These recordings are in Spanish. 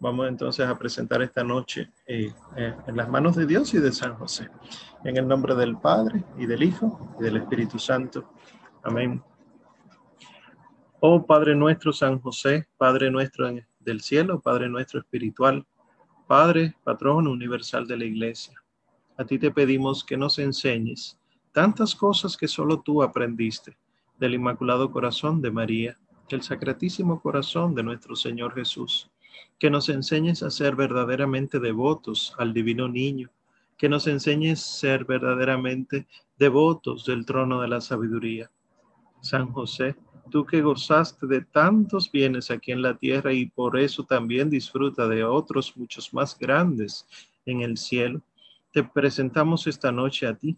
Vamos entonces a presentar esta noche eh, eh, en las manos de Dios y de San José. En el nombre del Padre y del Hijo y del Espíritu Santo. Amén. Oh Padre nuestro San José, Padre nuestro del cielo, Padre nuestro espiritual, Padre, patrón universal de la Iglesia. A ti te pedimos que nos enseñes tantas cosas que solo tú aprendiste del Inmaculado Corazón de María, el Sacratísimo Corazón de nuestro Señor Jesús, que nos enseñes a ser verdaderamente devotos al Divino Niño, que nos enseñes a ser verdaderamente devotos del trono de la sabiduría. San José, tú que gozaste de tantos bienes aquí en la tierra y por eso también disfruta de otros muchos más grandes en el cielo, te presentamos esta noche a ti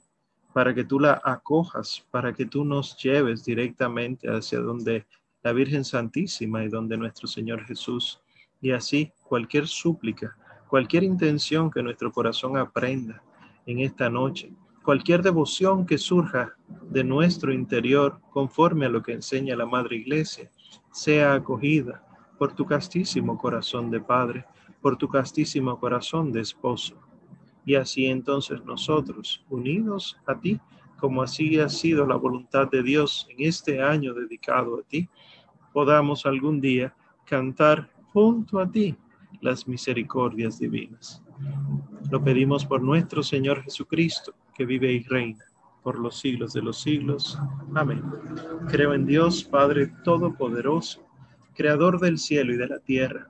para que tú la acojas, para que tú nos lleves directamente hacia donde la Virgen Santísima y donde nuestro Señor Jesús. Y así cualquier súplica, cualquier intención que nuestro corazón aprenda en esta noche, cualquier devoción que surja de nuestro interior conforme a lo que enseña la Madre Iglesia, sea acogida por tu castísimo corazón de Padre, por tu castísimo corazón de esposo. Y así entonces nosotros, unidos a ti, como así ha sido la voluntad de Dios en este año dedicado a ti, podamos algún día cantar junto a ti las misericordias divinas. Lo pedimos por nuestro Señor Jesucristo, que vive y reina por los siglos de los siglos. Amén. Creo en Dios, Padre Todopoderoso, Creador del cielo y de la tierra.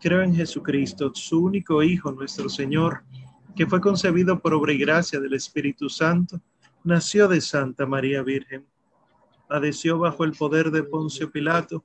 Creo en Jesucristo, su único Hijo, nuestro Señor, que fue concebido por obra y gracia del Espíritu Santo, nació de Santa María Virgen, padeció bajo el poder de Poncio Pilato,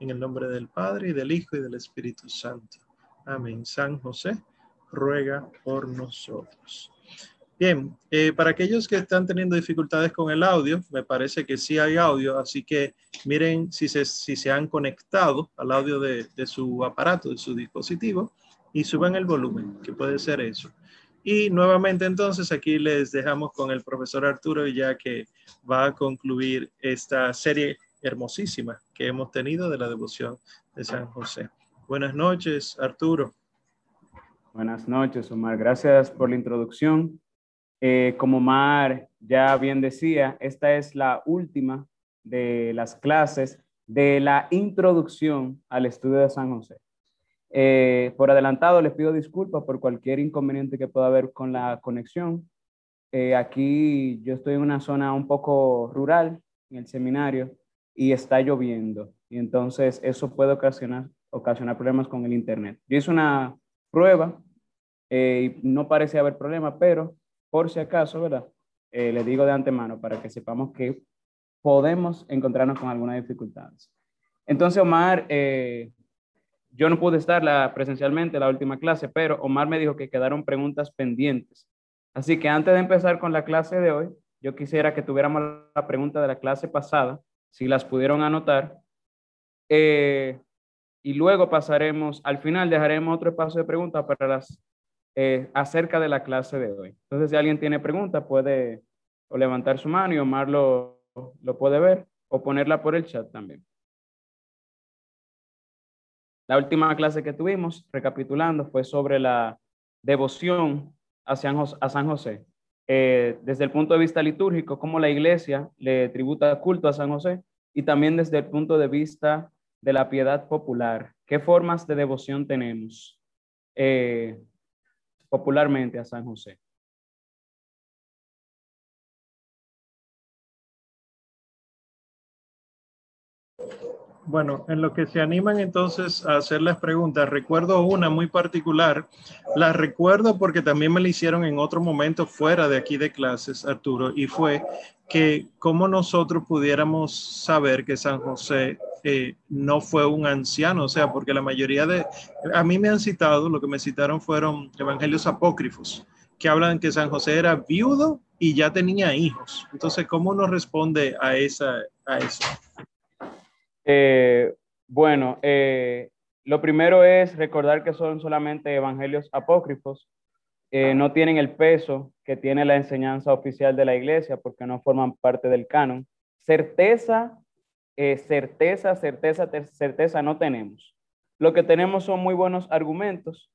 En el nombre del Padre y del Hijo y del Espíritu Santo. Amén. San José, ruega por nosotros. Bien, eh, para aquellos que están teniendo dificultades con el audio, me parece que sí hay audio, así que miren si se, si se han conectado al audio de, de su aparato, de su dispositivo, y suban el volumen, que puede ser eso. Y nuevamente entonces aquí les dejamos con el profesor Arturo ya que va a concluir esta serie hermosísima que hemos tenido de la devoción de San José. Buenas noches, Arturo. Buenas noches, Omar. Gracias por la introducción. Eh, como Omar ya bien decía, esta es la última de las clases de la introducción al estudio de San José. Eh, por adelantado, les pido disculpas por cualquier inconveniente que pueda haber con la conexión. Eh, aquí yo estoy en una zona un poco rural, en el seminario, y está lloviendo. Y entonces eso puede ocasionar, ocasionar problemas con el Internet. Yo hice una prueba eh, y no parece haber problema, pero por si acaso, ¿verdad? les digo de antemano para que sepamos que podemos encontrarnos con algunas dificultades. Entonces, Omar, yo no pude estar la, presencialmente la última clase, pero Omar me dijo que quedaron preguntas pendientes. Así que antes de empezar con la clase de hoy, yo quisiera que tuviéramos la pregunta de la clase pasada, si las pudieron anotar. Eh, y luego pasaremos, al final dejaremos otro espacio de preguntas para las eh, acerca de la clase de hoy. Entonces, si alguien tiene preguntas, puede o levantar su mano y Omar lo, lo puede ver o ponerla por el chat también. La última clase que tuvimos, recapitulando, fue sobre la devoción a San José. Eh, desde el punto de vista litúrgico, cómo la iglesia le tributa culto a San José y también desde el punto de vista de la piedad popular. ¿Qué formas de devoción tenemos eh, popularmente a San José? Bueno, en lo que se animan entonces a hacer las preguntas, recuerdo una muy particular. La recuerdo porque también me la hicieron en otro momento fuera de aquí de clases, Arturo, y fue que cómo nosotros pudiéramos saber que San José eh, no fue un anciano, o sea, porque la mayoría de, a mí me han citado, lo que me citaron fueron evangelios apócrifos, que hablan que San José era viudo y ya tenía hijos. Entonces, ¿cómo nos responde a, esa, a eso? Eh, bueno, eh, lo primero es recordar que son solamente evangelios apócrifos, eh, no tienen el peso que tiene la enseñanza oficial de la iglesia porque no forman parte del canon. Certeza, certeza, certeza, certeza no tenemos. Lo que tenemos son muy buenos argumentos.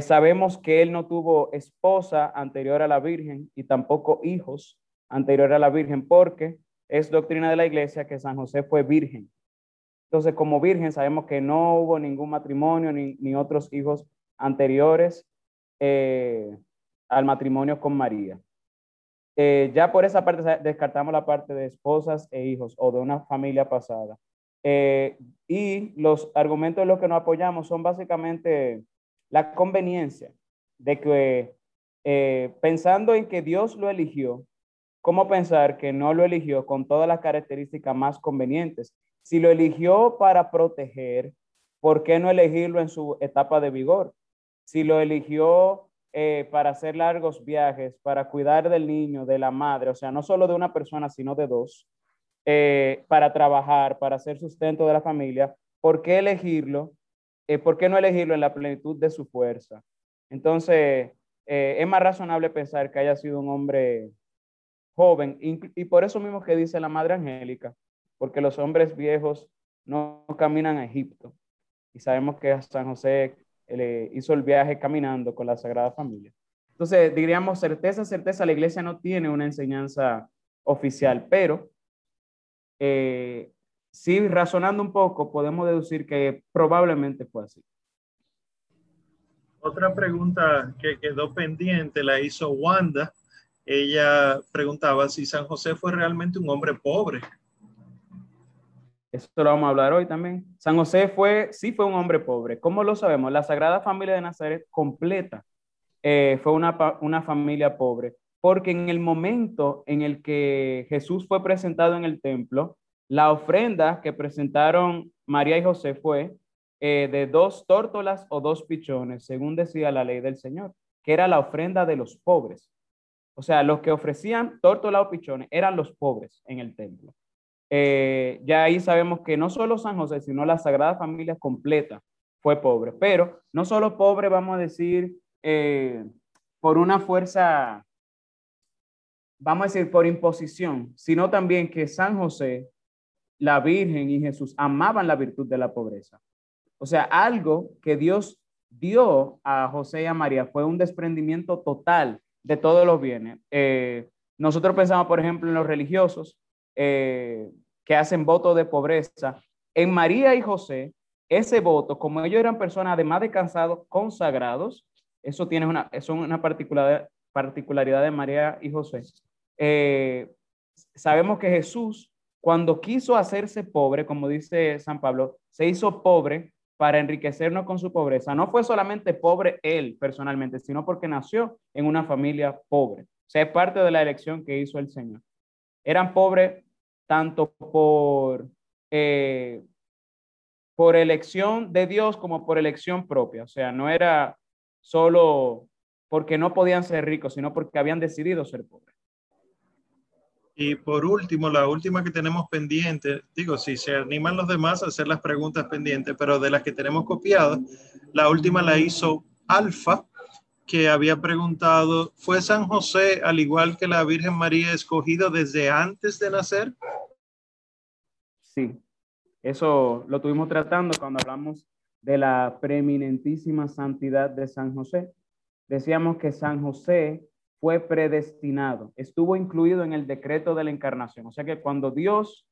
sabemos que él no tuvo esposa anterior a la Virgen y tampoco hijos anterior a la Virgen porque es doctrina de la iglesia que San José fue virgen. Entonces, como virgen, sabemos que no hubo ningún matrimonio ni, otros hijos anteriores eh, al matrimonio con María. Eh, ya por esa parte descartamos la parte de esposas e hijos o de una familia pasada. Eh, y los argumentos en los que nos apoyamos son básicamente la conveniencia de que pensando en que Dios lo eligió, ¿cómo pensar que no lo eligió con todas las características más convenientes? Si lo eligió para proteger, ¿por qué no elegirlo en su etapa de vigor? Si lo eligió eh, para hacer largos viajes, para cuidar del niño, de la madre, o sea, no solo de una persona, sino de dos, eh, para trabajar, para hacer sustento de la familia, ¿por qué elegirlo? Eh, ¿Por qué no elegirlo en la plenitud de su fuerza? Entonces, es más razonable pensar que haya sido un hombre joven, y por eso mismo que dice la Madre Angélica, porque los hombres viejos no caminan a Egipto. Y sabemos que San José le hizo el viaje caminando con la Sagrada Familia. Entonces, diríamos, certeza, certeza, la iglesia no tiene una enseñanza oficial, pero eh, sí, razonando un poco, podemos deducir que probablemente fue así. Otra pregunta que quedó pendiente la hizo Wanda. Ella preguntaba si San José fue realmente un hombre pobre. Eso lo vamos a hablar hoy también. San José fue, sí fue un hombre pobre. ¿Cómo lo sabemos? La Sagrada Familia de Nazaret completa eh, fue una, una familia pobre, porque en el momento en el que Jesús fue presentado en el templo, la ofrenda que presentaron María y José fue eh, de dos tórtolas o dos pichones, según decía la ley del Señor, que era la ofrenda de los pobres. O sea, los que ofrecían tórtola o pichones eran los pobres en el templo. Eh, ya ahí sabemos que no solo San José, sino la Sagrada Familia completa fue pobre, pero no solo pobre, vamos a decir, eh, por una fuerza, vamos a decir, por imposición, sino también que San José, la Virgen y Jesús amaban la virtud de la pobreza. O sea, algo que Dios dio a José y a María fue un desprendimiento total de todos los bienes. Eh, nosotros pensamos, por ejemplo, en los religiosos, eh, que hacen voto de pobreza, en María y José, ese voto, como ellos eran personas además de cansados, consagrados, eso tiene una, es una particularidad, particularidad de María y José. Eh, sabemos que Jesús, cuando quiso hacerse pobre, como dice San Pablo, se hizo pobre para enriquecernos con su pobreza. No fue solamente pobre él personalmente, sino porque nació en una familia pobre. O sea, es parte de la elección que hizo el Señor. Eran pobres tanto por, eh, por elección de Dios como por elección propia. O sea, no era solo porque no podían ser ricos, sino porque habían decidido ser pobres. Y por último, la última que tenemos pendiente, digo, si se animan los demás a hacer las preguntas pendientes, pero de las que tenemos copiadas, la última la hizo Alfa, que había preguntado, ¿fue San José, al igual que la Virgen María, escogido desde antes de nacer? Sí, eso lo tuvimos tratando cuando hablamos de la preeminentísima santidad de San José. Decíamos que San José fue predestinado, estuvo incluido en el decreto de la encarnación. O sea que cuando Dios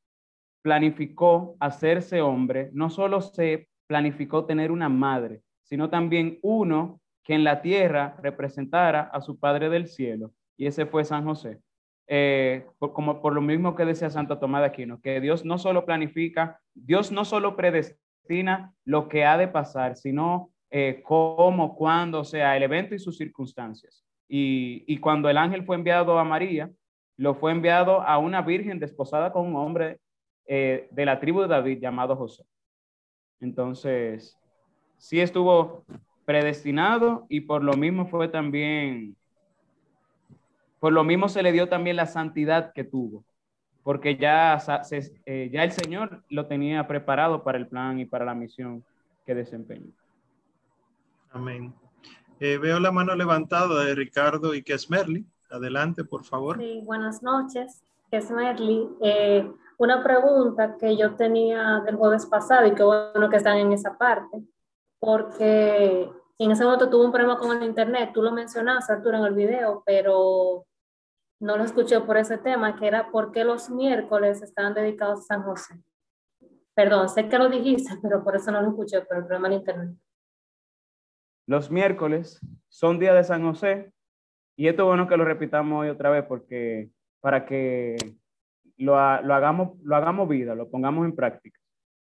planificó hacerse hombre, no solo se planificó tener una madre, sino también uno que en la tierra representara a su Padre del cielo, y ese fue San José. eh, como por lo mismo que decía Santo Tomás de Aquino, que Dios no solo planifica, Dios no solo predestina lo que ha de pasar, sino eh, cómo, cuándo, o sea, el evento y sus circunstancias. Y, y, cuando el ángel fue enviado a María, lo fue enviado a una virgen desposada con un hombre eh, de la tribu de David llamado José. Entonces, sí estuvo predestinado y por lo mismo fue también por lo mismo se le dio también la santidad que tuvo, porque ya, eh, ya el Señor lo tenía preparado para el plan y para la misión que desempeñó. Amén. Eh, veo la mano levantada de Ricardo y Kesmerly. Adelante, por favor. Sí, buenas noches, Kesmerly. Eh, una pregunta que yo tenía del jueves pasado y que bueno que están en esa parte, porque en ese momento tuve un problema con el internet, tú lo mencionaste, Arturo, en el video, pero no lo escuché por ese tema, que era por qué los miércoles estaban dedicados a San José. Perdón, sé que lo dijiste, pero por eso no lo escuché, por el problema del internet. Los miércoles son día de San José, y esto es bueno que lo repitamos hoy otra vez, porque para que lo, lo, hagamos, lo hagamos vida, lo pongamos en práctica.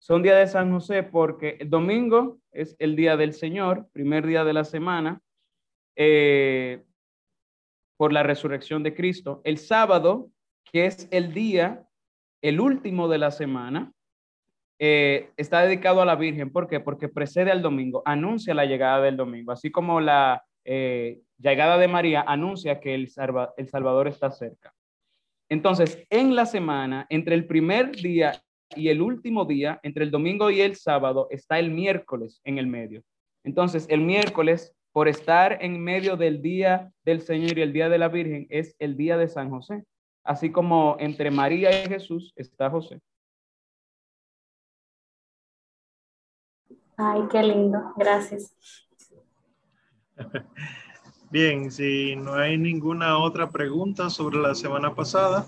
Son día de San José porque el domingo es el día del Señor, primer día de la semana. Eh, por la resurrección de Cristo. El sábado, que es el día, el último de la semana, eh, está dedicado a la Virgen. ¿Por qué? Porque precede al domingo, anuncia la llegada del domingo, así como la eh, llegada de María anuncia que el, el Salvador está cerca. Entonces, en la semana, entre el primer día y el último día, entre el domingo y el sábado, está el miércoles en el medio. Entonces, el miércoles por estar en medio del día del Señor y el día de la Virgen, es el día de San José. Así como entre María y Jesús está José. Ay, qué lindo. Gracias. Bien, si no hay ninguna otra pregunta sobre la semana pasada,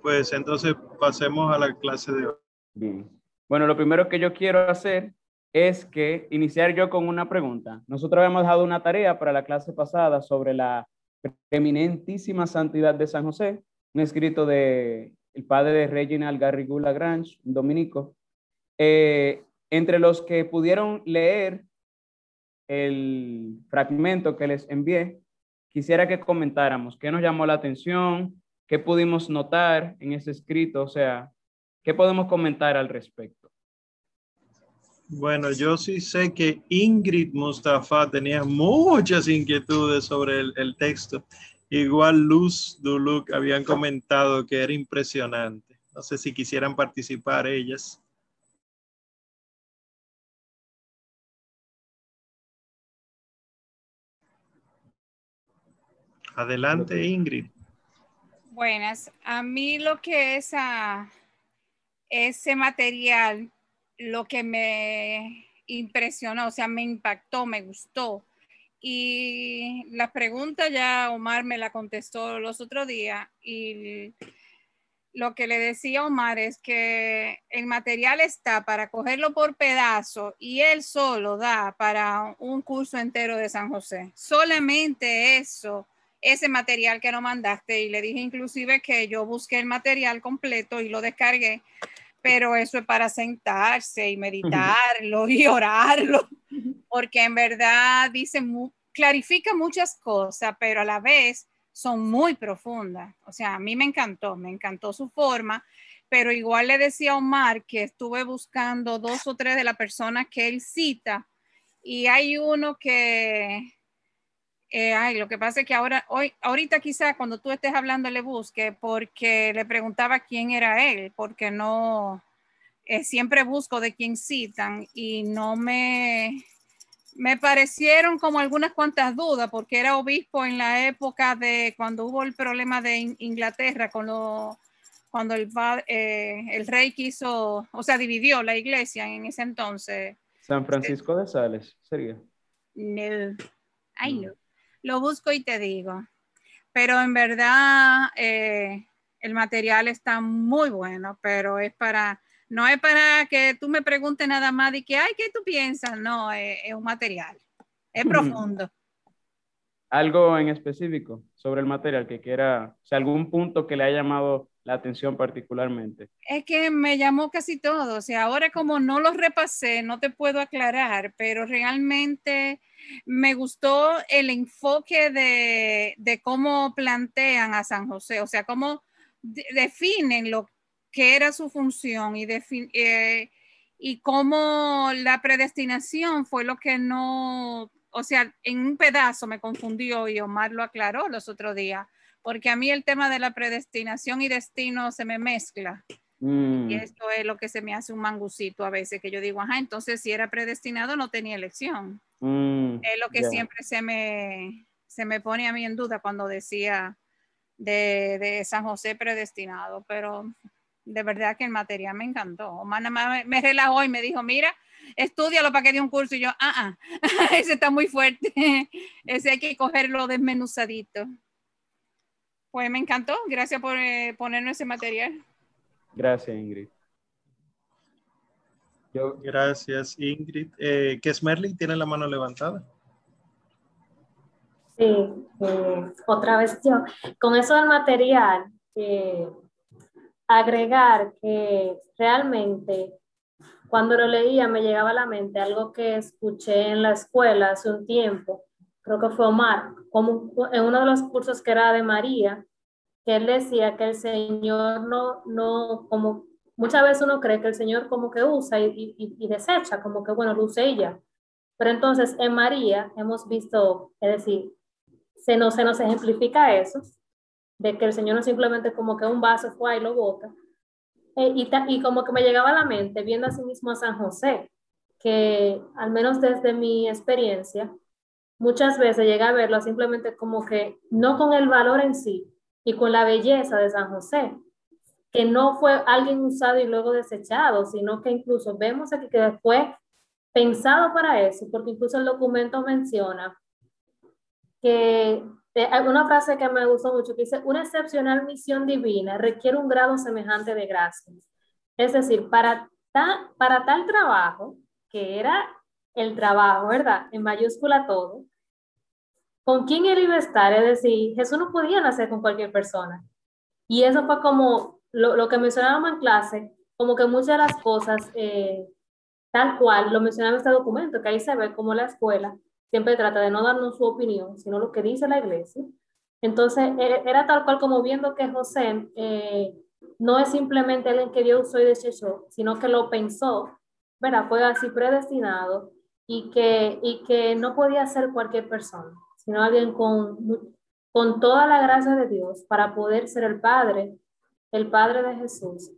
pues entonces pasemos a la clase de hoy. Bien. Bueno, lo primero que yo quiero hacer es que iniciar yo con una pregunta. Nosotros habíamos dejado una tarea para la clase pasada sobre la eminentísima santidad de San José, un escrito de el padre de Reginald Garrigou Lagrange, un dominico. Eh, entre los que pudieron leer el fragmento que les envié, quisiera que comentáramos qué nos llamó la atención, qué pudimos notar en ese escrito, o sea, qué podemos comentar al respecto. Bueno, yo sí sé que Ingrid Mustafa tenía muchas inquietudes sobre el, texto. Igual Luz Duluc habían comentado que era impresionante. No sé si quisieran participar ellas. Adelante, Ingrid. Buenas. A mí lo que es a ese material lo que me impresionó, o sea, me impactó, me gustó. Y la pregunta ya Omar me la contestó los otros días y lo que le decía Omar es que el material está para cogerlo por pedazo y él solo da para un curso entero de San José. Solamente eso, ese material que no mandaste y le dije inclusive que yo busqué el material completo y lo descargué pero eso es para sentarse y meditarlo y orarlo, porque en verdad dice, clarifica muchas cosas, pero a la vez son muy profundas. O sea, a mí me encantó, me encantó su forma, pero igual le decía a Omar que estuve buscando dos o tres de las personas que él cita y hay uno que eh, ay, lo que pasa es que ahora, hoy, ahorita quizá cuando tú estés hablando le busque porque le preguntaba quién era él, porque no, eh, siempre busco de quién citan y no me, me parecieron como algunas cuantas dudas porque era obispo en la época de cuando hubo el problema de Inglaterra con lo, cuando el, eh, el rey quiso, o sea, dividió la iglesia en ese entonces. San Francisco de Sales sería. No, ay no lo busco y te digo. Pero en verdad eh, el material está muy bueno, pero es para, no es para que tú me preguntes nada más de que, ay, ¿qué tú piensas? No, es, un material, es profundo. algo en específico sobre el material que quiera, o sea, algún punto que le haya llamado la atención particularmente? Es que me llamó casi todo, o sea, ahora como no lo repasé, no te puedo aclarar, pero realmente me gustó el enfoque de, de cómo plantean a San José, o sea, cómo definen lo que era su función y, eh, y cómo la predestinación fue lo que no o sea, en un pedazo me confundió y Omar lo aclaró los otros días, porque a mí el tema de la predestinación y destino se me mezcla. Mm. Y esto es lo que se me hace un mangucito a veces, que yo digo, ajá, entonces si era predestinado no tenía elección. Mm, es lo que siempre se me, se me pone a mí en duda cuando decía de, de San José predestinado, pero de verdad que el material me encantó. Me relajó y me dijo, mira, estudialo para que dé un curso. Y yo, ah, ah ese está muy fuerte. ese hay que cogerlo desmenuzadito. Pues me encantó. Gracias por eh, ponernos ese material. Gracias, Ingrid. Gracias, Ingrid. Eh, ¿Qué es Merly? ¿Tiene la mano levantada? Sí, eh, otra vez yo. Con eso del material, eh, agregar que realmente cuando lo leía me llegaba a la mente algo que escuché en la escuela hace un tiempo, creo que fue Omar, como en uno de los cursos que era de María, que él decía que el Señor no, no, como muchas veces uno cree que el Señor como que usa y, y, desecha, como que bueno, lo usa ella. Pero entonces en María hemos visto, es decir, se nos, se nos ejemplifica eso, de que el Señor no simplemente como que un vaso fue y lo bota, eh, y, y, como que me llegaba a la mente, viendo así mismo a San José, que al menos desde mi experiencia, muchas veces llega a verlo simplemente como que no con el valor en sí y con la belleza de San José, que no fue alguien usado y luego desechado, sino que incluso vemos aquí que fue pensado para eso, porque incluso el documento menciona que hay una frase que me gustó mucho que dice, una excepcional misión divina requiere un grado semejante de gracia. Es decir, para, para tal trabajo, que era el trabajo, ¿verdad? En mayúscula todo, ¿con quién él iba a estar? Es decir, Jesús no podía nacer con cualquier persona. Y eso fue como lo, lo que mencionábamos en clase, como que muchas de las cosas, eh, tal cual, lo mencionaba en este documento, que ahí se ve como la escuela siempre trata de no darnos su opinión, sino lo que dice la iglesia. Entonces, e, era tal cual como viendo que José eh, no es simplemente alguien que Dios usó y desechó, sino que lo pensó, ¿verdad? Fue así predestinado y que, y que no podía ser cualquier persona, sino alguien con, con toda la gracia de Dios para poder ser el Padre, el Padre de Jesús.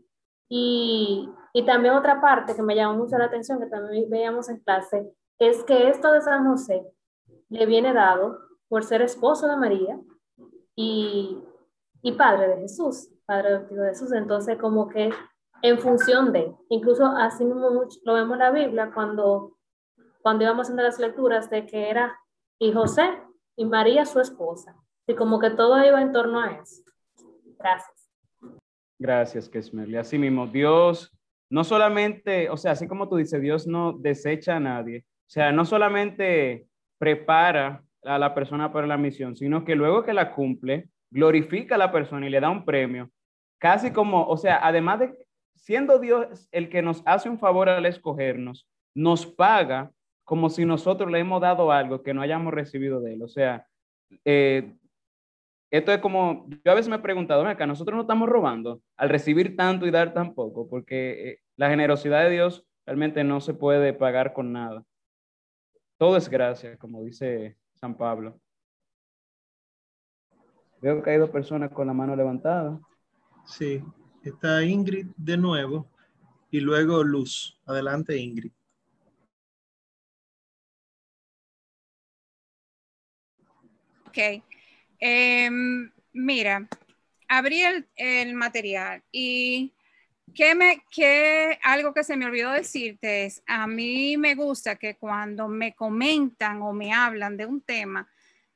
Y, y también otra parte que me llamó mucho la atención, que también veíamos en clase, es que esto de San José le viene dado por ser esposo de María y, y padre de Jesús, padre adoptivo de Jesús. Entonces, como que en función de, incluso así mismo lo vemos en la Biblia cuando, cuando íbamos haciendo las lecturas de que era y José y María su esposa. Y como que todo iba en torno a eso. Gracias. Gracias, Kesmerly. Así mismo, Dios no solamente, o sea, así como tú dices, Dios no desecha a nadie, o sea, no solamente prepara a la persona para la misión, sino que luego que la cumple, glorifica a la persona y le da un premio, casi como, o sea, además de siendo Dios el que nos hace un favor al escogernos, nos paga como si nosotros le hemos dado algo que no hayamos recibido de él. O sea, eh, esto es como, yo a veces me he preguntado, acá, nosotros no estamos robando al recibir tanto y dar tan poco, porque eh, la generosidad de Dios realmente no se puede pagar con nada. Todo es gracia, como dice San Pablo. Veo que hay dos personas con la mano levantada. Sí, está Ingrid de nuevo y luego Luz. Adelante, Ingrid. Ok. Em, mira, abrí el material y ¿Qué me, qué, algo que se me olvidó decirte es, a mí me gusta que cuando me comentan o me hablan de un tema,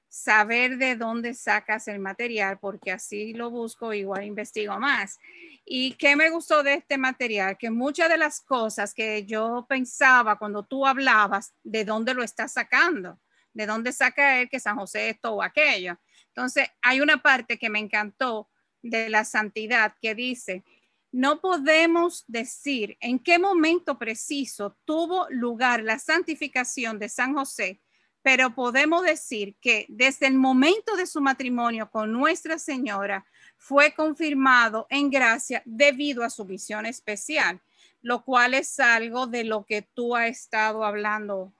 saber de dónde sacas el material, porque así lo busco, igual investigo más. ¿Y qué me gustó de este material? Que muchas de las cosas que yo pensaba cuando tú hablabas, ¿de dónde lo estás sacando? ¿De dónde saca él que San José esto o aquello? Entonces, hay una parte que me encantó de la santidad que dice, no podemos decir en qué momento preciso tuvo lugar la santificación de San José, pero podemos decir que desde el momento de su matrimonio con Nuestra Señora fue confirmado en gracia debido a su visión especial, lo cual es algo de lo que tú has estado hablando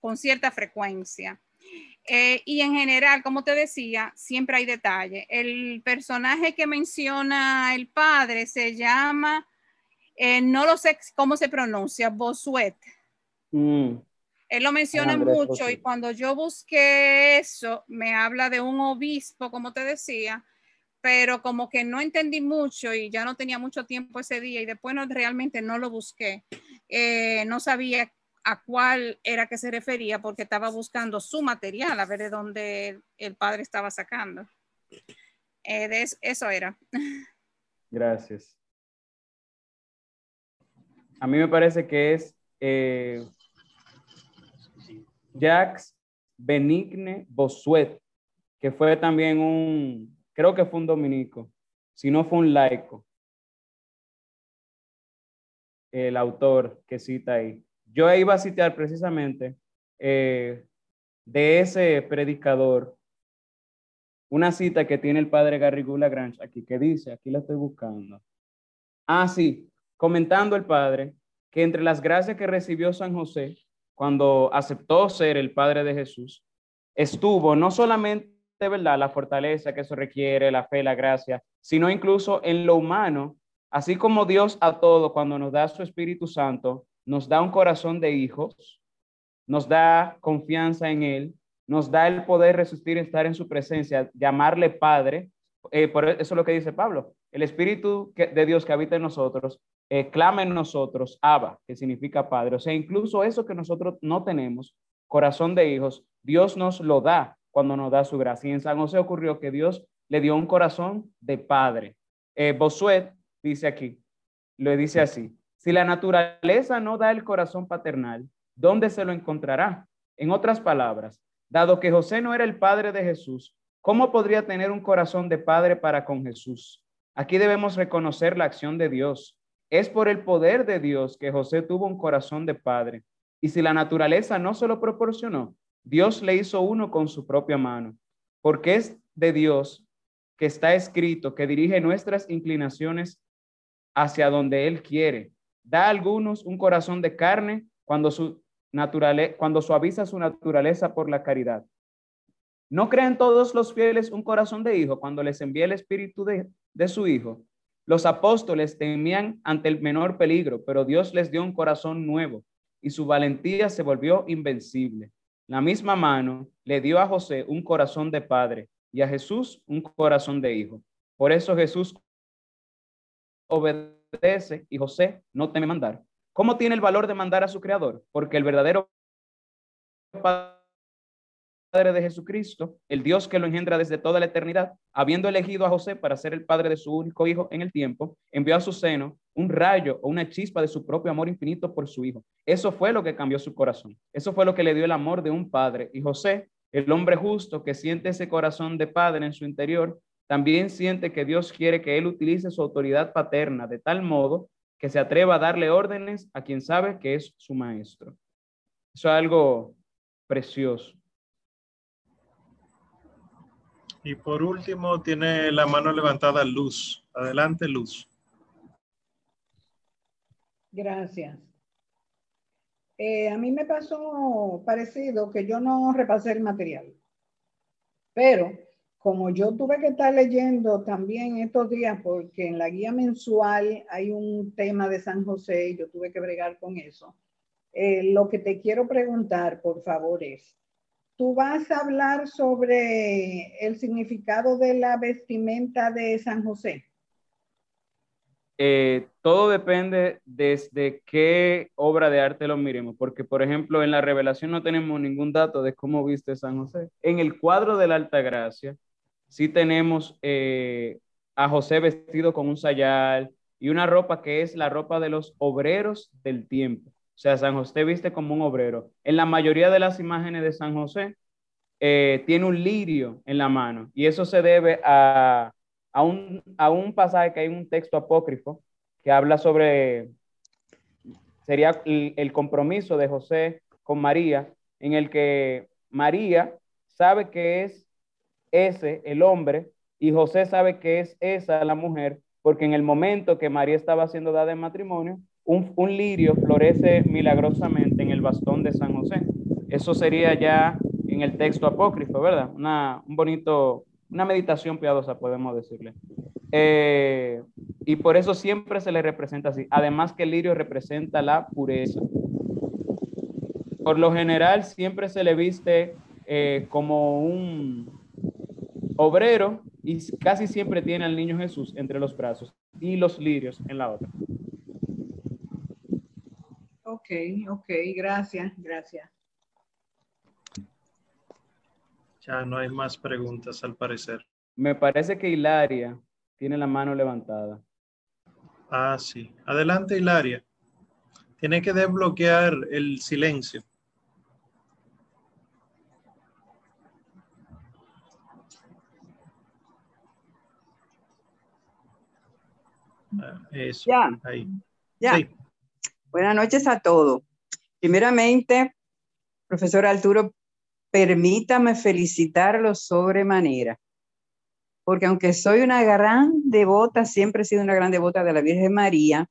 con cierta frecuencia. Eh, y en general, como te decía, siempre hay detalle. El personaje que menciona el padre se llama, eh, no lo sé cómo se pronuncia, Bosuet. Mm. Él lo menciona mucho y cuando yo busqué eso, me habla de un obispo, como te decía, pero como que no entendí mucho y ya no tenía mucho tiempo ese día y después no, realmente no lo busqué. Eh, no sabía a cuál era que se refería porque estaba buscando su material, a ver de dónde el padre estaba sacando. Eh, eso era. Gracias. A mí me parece que es eh, Jacques Benigne Bosuet, que fue también un, creo que fue un dominico, si no fue un laico, el autor que cita ahí. Yo iba a citar precisamente eh, de ese predicador una cita que tiene el padre Garrigou Lagrange aquí, que dice, aquí la estoy buscando. Ah, sí, comentando el padre que entre las gracias que recibió San José cuando aceptó ser el padre de Jesús, estuvo no solamente, ¿verdad?, la fortaleza que eso requiere, la fe, la gracia, sino incluso en lo humano, así como Dios a todo cuando nos da su Espíritu Santo, nos da un corazón de hijos, nos da confianza en Él, nos da el poder resistir estar en su presencia, llamarle Padre. Eh, por eso es lo que dice Pablo. El Espíritu de Dios que habita en nosotros, eh, clama en nosotros, Abba, que significa Padre. O sea, incluso eso que nosotros no tenemos, corazón de hijos, Dios nos lo da cuando nos da su gracia. Y en San José ocurrió que Dios le dio un corazón de Padre. Eh, Bosuet dice aquí, le dice así, si la naturaleza no da el corazón paternal, ¿dónde se lo encontrará? En otras palabras, dado que José no era el padre de Jesús, ¿cómo podría tener un corazón de padre para con Jesús? Aquí debemos reconocer la acción de Dios. Es por el poder de Dios que José tuvo un corazón de padre. Y si la naturaleza no se lo proporcionó, Dios le hizo uno con su propia mano, porque es de Dios que está escrito que dirige nuestras inclinaciones hacia donde Él quiere da a algunos un corazón de carne cuando, su cuando suaviza su naturaleza por la caridad. ¿No creen todos los fieles un corazón de hijo cuando les envía el espíritu de, de su hijo? Los apóstoles temían ante el menor peligro, pero Dios les dio un corazón nuevo y su valentía se volvió invencible. La misma mano le dio a José un corazón de padre y a Jesús un corazón de hijo. Por eso Jesús obedece obedece y José no teme mandar. ¿Cómo tiene el valor de mandar a su creador? Porque el verdadero Padre de Jesucristo, el Dios que lo engendra desde toda la eternidad, habiendo elegido a José para ser el padre de su único hijo en el tiempo, envió a su seno un rayo o una chispa de su propio amor infinito por su hijo. Eso fue lo que cambió su corazón. Eso fue lo que le dio el amor de un padre. Y José, el hombre justo que siente ese corazón de padre en su interior, también siente que Dios quiere que él utilice su autoridad paterna de tal modo que se atreva a darle órdenes a quien sabe que es su maestro. Eso es algo precioso. Y por último, tiene la mano levantada Luz. Adelante, Luz. Gracias. Eh, a mí me pasó parecido que yo no repasé el material, pero como yo tuve que estar leyendo también estos días, porque en la guía mensual hay un tema de San José y yo tuve que bregar con eso, eh, lo que te quiero preguntar, por favor, es, ¿tú vas a hablar sobre el significado de la vestimenta de San José? Eh, todo depende desde qué obra de arte lo miremos, porque por ejemplo en la revelación no tenemos ningún dato de cómo viste San José. En el cuadro de la Alta Gracia, sí tenemos eh, a José vestido con un sayal y una ropa que es la ropa de los obreros del tiempo. O sea, San José viste como un obrero. En la mayoría de las imágenes de San José eh, tiene un lirio en la mano. Y eso se debe a, a, un, a un pasaje que hay un texto apócrifo que habla sobre, sería el compromiso de José con María, en el que María sabe que es ese el hombre y José sabe que es esa la mujer, porque en el momento que María estaba siendo dada en matrimonio, un, un, lirio florece milagrosamente en el bastón de San José. Eso sería ya en el texto apócrifo, ¿verdad? Una, un bonito, una meditación piadosa, podemos decirle. Eh, y por eso siempre se le representa así. Además que el lirio representa la pureza. Por lo general siempre se le viste eh, como un obrero y casi siempre tiene al niño Jesús entre los brazos y los lirios en la otra. Ok, ok, gracias, gracias. Ya no hay más preguntas al parecer. Me parece que Hilaria tiene la mano levantada. Ah, sí. Adelante, Hilaria. Tiene que desbloquear el silencio. Eso. Ya. Ahí. Ya. Sí. Buenas noches a todos. Primeramente, profesor Arturo, permítame felicitarlo sobremanera, porque aunque soy una gran devota, siempre he sido una gran devota de la Virgen María,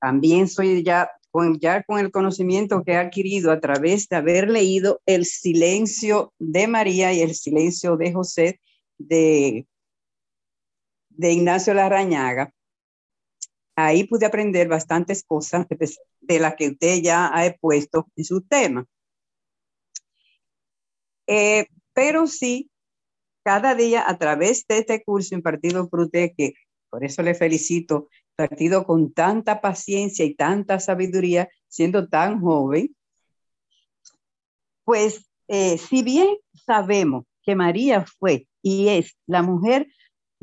también soy ya con, ya con el conocimiento que he adquirido a través de haber leído El silencio de María y El silencio de José de, de Ignacio Larrañaga. Ahí pude aprender bastantes cosas de, de las que usted ya ha puesto en su tema. Eh, pero sí, cada día a través de este curso impartido por usted, que por eso le felicito, impartido con tanta paciencia y tanta sabiduría, siendo tan joven, pues eh, si bien sabemos que María fue y es la mujer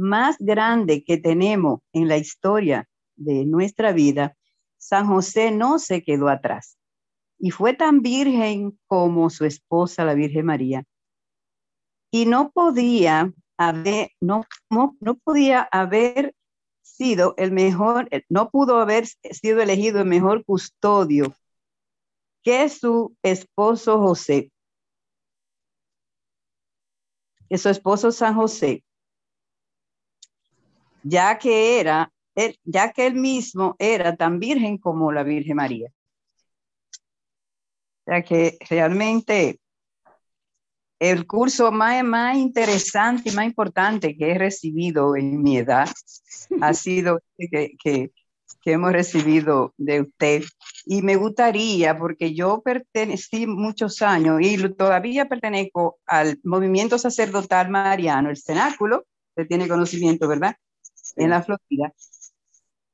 más grande que tenemos en la historia de nuestra vida, San José no se quedó atrás y fue tan virgen como su esposa, la Virgen María. Y no podía haber, no, no, no podía haber sido el mejor, no pudo haber sido elegido el mejor custodio que su esposo José, que su esposo San José, ya que era, él, ya que él mismo era tan virgen como la Virgen María. O sea que realmente el curso más, más interesante y más importante que he recibido en mi edad ha sido que, que, que, hemos recibido de usted. Y me gustaría, porque yo pertenecí muchos años y todavía pertenezco al movimiento sacerdotal mariano, el cenáculo, usted tiene conocimiento, ¿verdad? En la Florida.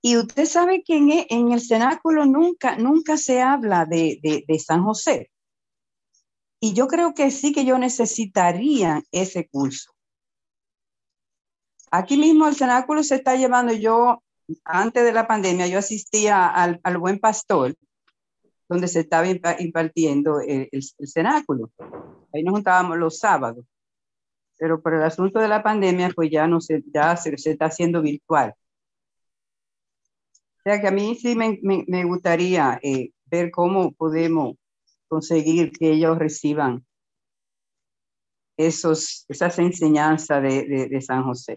Y usted sabe que en, en, el cenáculo nunca, nunca se habla de, de, de, San José. Y yo creo que sí que yo necesitaría ese curso. Aquí mismo el cenáculo se está llevando, yo antes de la pandemia, yo asistía al, al Buen Pastor, donde se estaba impartiendo el, el, el cenáculo. Ahí nos juntábamos los sábados. Pero por el asunto de la pandemia, pues ya no se, ya se, se está haciendo virtual. O sea que a mí sí me, me, me gustaría eh, ver cómo podemos conseguir que ellos reciban esos, esas enseñanzas de, de, de San José.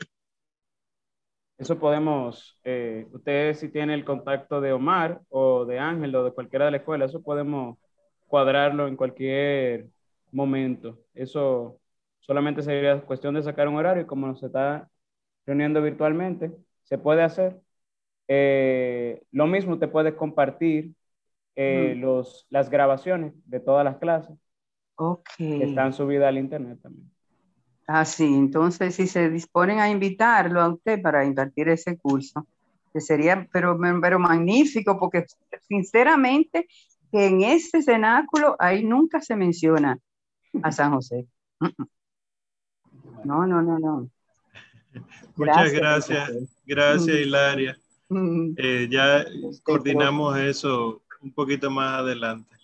Eso podemos, eh, ustedes si tienen el contacto de Omar o de Ángel o de cualquiera de la escuela, eso podemos cuadrarlo en cualquier momento. Eso solamente sería cuestión de sacar un horario y como nos está reuniendo virtualmente, se puede hacer. Eh, lo mismo te puedes compartir eh, mm. los, las grabaciones de todas las clases. Ok. Que están subidas al internet también. Ah, sí. Entonces, si se disponen a invitarlo a usted para impartir ese curso, que sería, pero, pero magnífico, porque sinceramente, que en ese cenáculo ahí nunca se menciona a San José. No, no, no, no. Muchas gracias. Gracias, gracias Hilaria. Eh, ya coordinamos eso un poquito más adelante.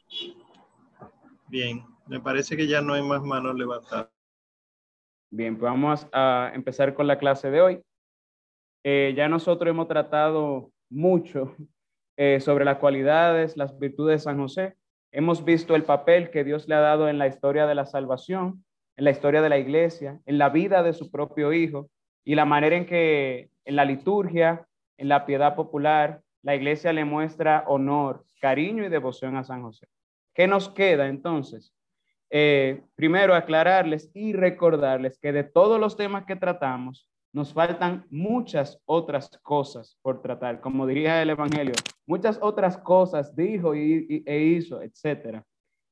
Bien. Me parece que ya no hay más manos levantadas. Bien, pues vamos a empezar con la clase de hoy. Eh, ya nosotros hemos tratado mucho eh, sobre las cualidades, las virtudes de San José. Hemos visto el papel que Dios le ha dado en la historia de la salvación, en la historia de la iglesia, en la vida de su propio Hijo y la manera en que en la liturgia, en la piedad popular, la iglesia le muestra honor, cariño y devoción a San José. ¿Qué nos queda entonces? Eh, primero, aclararles y recordarles que de todos los temas que tratamos, nos faltan muchas otras cosas por tratar, como diría el Evangelio, muchas otras cosas dijo y, e hizo, etc.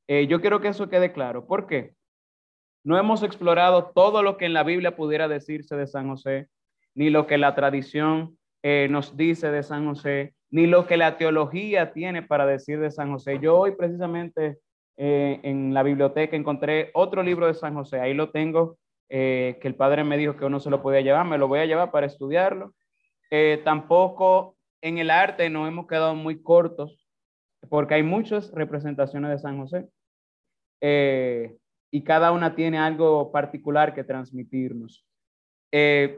Eh, yo quiero que eso quede claro. ¿Por qué? No hemos explorado todo lo que en la Biblia pudiera decirse de San José, ni lo que la tradición eh, nos dice de San José, ni lo que la teología tiene para decir de San José. Yo hoy precisamente eh, en la biblioteca encontré otro libro de San José, ahí lo tengo, eh, que el padre me dijo que uno se lo podía llevar, me lo voy a llevar para estudiarlo. Tampoco en el arte nos hemos quedado muy cortos, porque hay muchas representaciones de San José. Y cada una tiene algo particular que transmitirnos.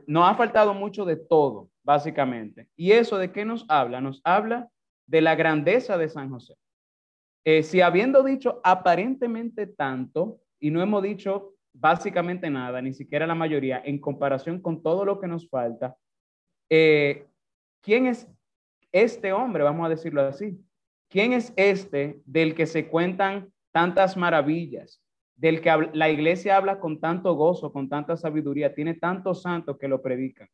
nos ha faltado mucho de todo, básicamente. ¿Y eso de qué nos habla? Nos habla de la grandeza de San José. si habiendo dicho aparentemente tanto, y no hemos dicho básicamente nada, ni siquiera la mayoría, en comparación con todo lo que nos falta. Eh, ¿Quién es este hombre? Vamos a decirlo así. ¿Quién es este del que se cuentan tantas maravillas? Del que la iglesia habla con tanto gozo, con tanta sabiduría, tiene tantos santos que lo predican.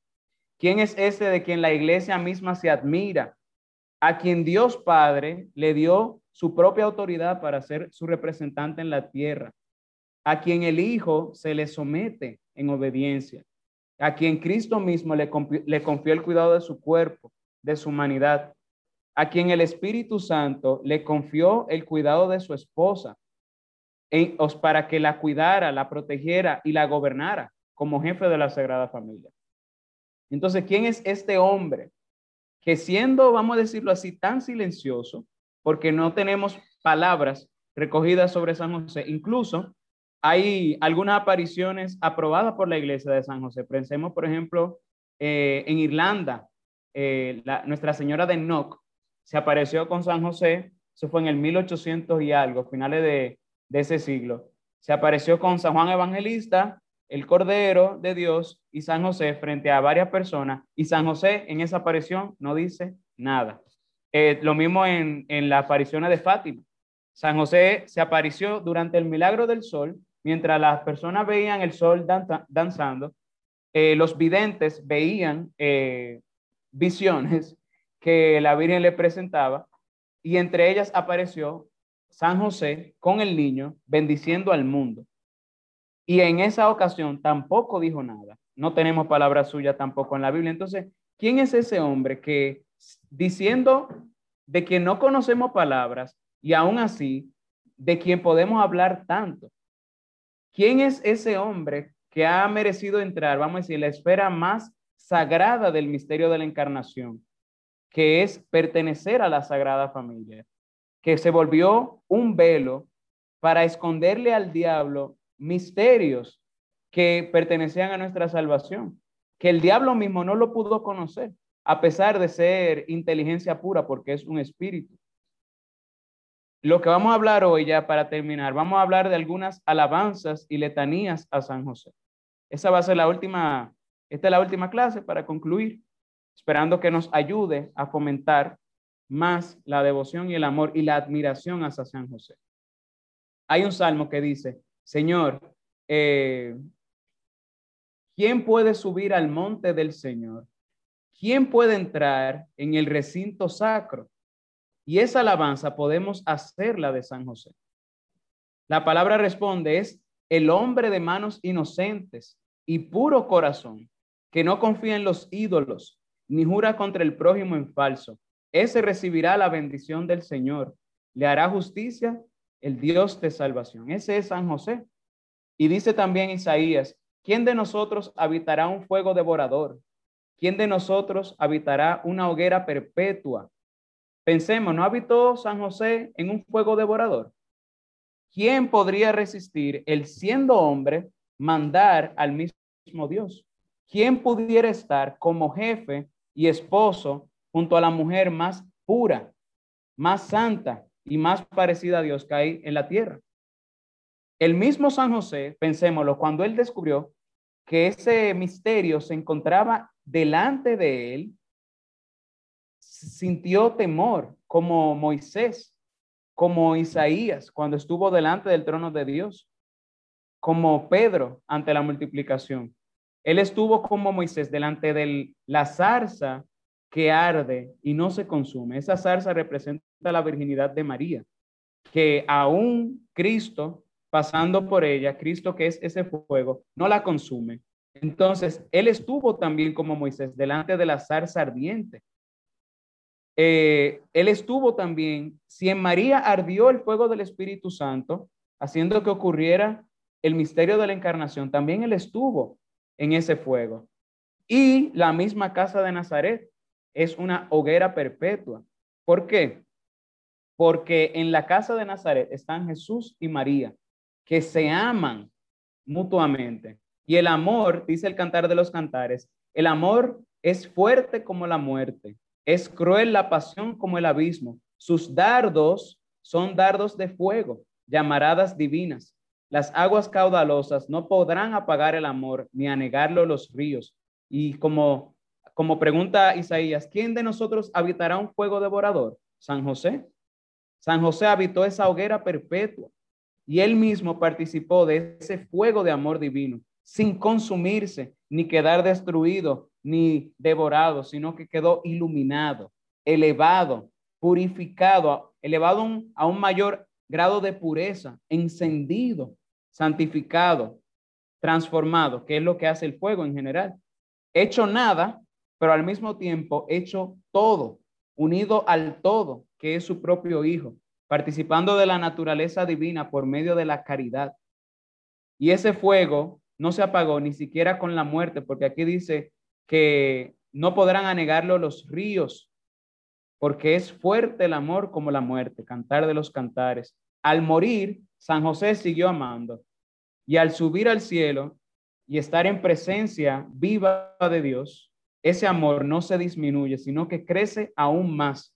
¿Quién es este de quien la iglesia misma se admira? A quien Dios Padre le dio su propia autoridad para ser su representante en la tierra a quien el Hijo se le somete en obediencia, a quien Cristo mismo le, confió, el cuidado de su cuerpo, de su humanidad, a quien el Espíritu Santo le confió el cuidado de su esposa, para que la cuidara, la protegiera y la gobernara como jefe de la Sagrada Familia. Entonces, ¿quién es este hombre que siendo, vamos a decirlo así, tan silencioso, porque no tenemos palabras recogidas sobre San José, incluso hay algunas apariciones aprobadas por la iglesia de San José. Pensemos, por ejemplo, eh, en Irlanda, eh, Nuestra Señora de Enoch se apareció con San José, eso fue en el 1800 y algo, finales de, de ese siglo. Se apareció con San Juan Evangelista, el Cordero de Dios y San José frente a varias personas. Y San José en esa aparición no dice nada. Eh, lo mismo en, en la aparición de Fátima. San José se apareció durante el milagro del sol mientras las personas veían el sol danzando, eh, los videntes veían eh, visiones que la Virgen le presentaba y entre ellas apareció San José con el niño bendiciendo al mundo. Y en esa ocasión tampoco dijo nada. No tenemos palabra suya tampoco en la Biblia. Entonces, ¿quién es ese hombre que diciendo de que no conocemos palabras y aún así de quien podemos hablar tanto? ¿Quién es ese hombre que ha merecido entrar, vamos a decir, la esfera más sagrada del misterio de la encarnación, que es pertenecer a la sagrada familia, que se volvió un velo para esconderle al diablo misterios que pertenecían a nuestra salvación, que el diablo mismo no lo pudo conocer, a pesar de ser inteligencia pura, porque es un espíritu. Lo que vamos a hablar hoy ya para terminar, vamos a hablar de algunas alabanzas y letanías a San José. Esa va a ser la última, esta es la última clase para concluir, esperando que nos ayude a fomentar más la devoción y el amor y la admiración hacia San José. Hay un salmo que dice, Señor, eh, ¿quién puede subir al monte del Señor? ¿Quién puede entrar en el recinto sacro? Y esa alabanza podemos hacerla de San José. La palabra responde es el hombre de manos inocentes y puro corazón, que no confía en los ídolos, ni jura contra el prójimo en falso. Ese recibirá la bendición del Señor. Le hará justicia el Dios de salvación. Ese es San José. Y dice también Isaías, ¿quién de nosotros habitará un fuego devorador? ¿Quién de nosotros habitará una hoguera perpetua? Pensemos, ¿no habitó San José en un fuego devorador? ¿quién podría resistir el siendo hombre mandar al mismo Dios? ¿Quién pudiera estar como jefe y esposo junto a la mujer más pura, más santa y más parecida a Dios que hay en la tierra? El mismo San José, pensémoslo, cuando él descubrió que ese misterio se encontraba delante de él, sintió temor como Moisés, como Isaías cuando estuvo delante del trono de Dios, como Pedro ante la multiplicación. Él estuvo como Moisés delante de la zarza que arde y no se consume. Esa zarza representa la virginidad de María, que aún Cristo, pasando por ella, Cristo que es ese fuego, no la consume. Entonces, él estuvo también como Moisés delante de la zarza ardiente. Eh, él estuvo también, si en María ardió el fuego del Espíritu Santo, haciendo que ocurriera el misterio de la encarnación, también él estuvo en ese fuego. Y la misma casa de Nazaret es una hoguera perpetua. ¿Por qué? Porque en la casa de Nazaret están Jesús y María, que se aman mutuamente. Y el amor, dice el cantar de los cantares, el amor es fuerte como la muerte, es cruel la pasión como el abismo. Sus dardos son dardos de fuego, llamaradas divinas. Las aguas caudalosas no podrán apagar el amor ni anegarlo los ríos. Y como, como pregunta Isaías, ¿quién de nosotros habitará un fuego devorador? San José. San José habitó esa hoguera perpetua y él mismo participó de ese fuego de amor divino, sin consumirse ni quedar destruido ni devorado, sino que quedó iluminado, elevado, purificado, elevado a un mayor grado de pureza, encendido, santificado, transformado, que es lo que hace el fuego en general. Hecho nada, pero al mismo tiempo hecho todo, unido al todo, que es su propio Hijo, participando de la naturaleza divina por medio de la caridad. Y ese fuego no se apagó ni siquiera con la muerte, porque aquí dice que no podrán anegarlo los ríos, porque es fuerte el amor como la muerte, cantar de los cantares. Al morir, San José siguió amando y al subir al cielo y estar en presencia viva de Dios, ese amor no se disminuye, sino que crece aún más.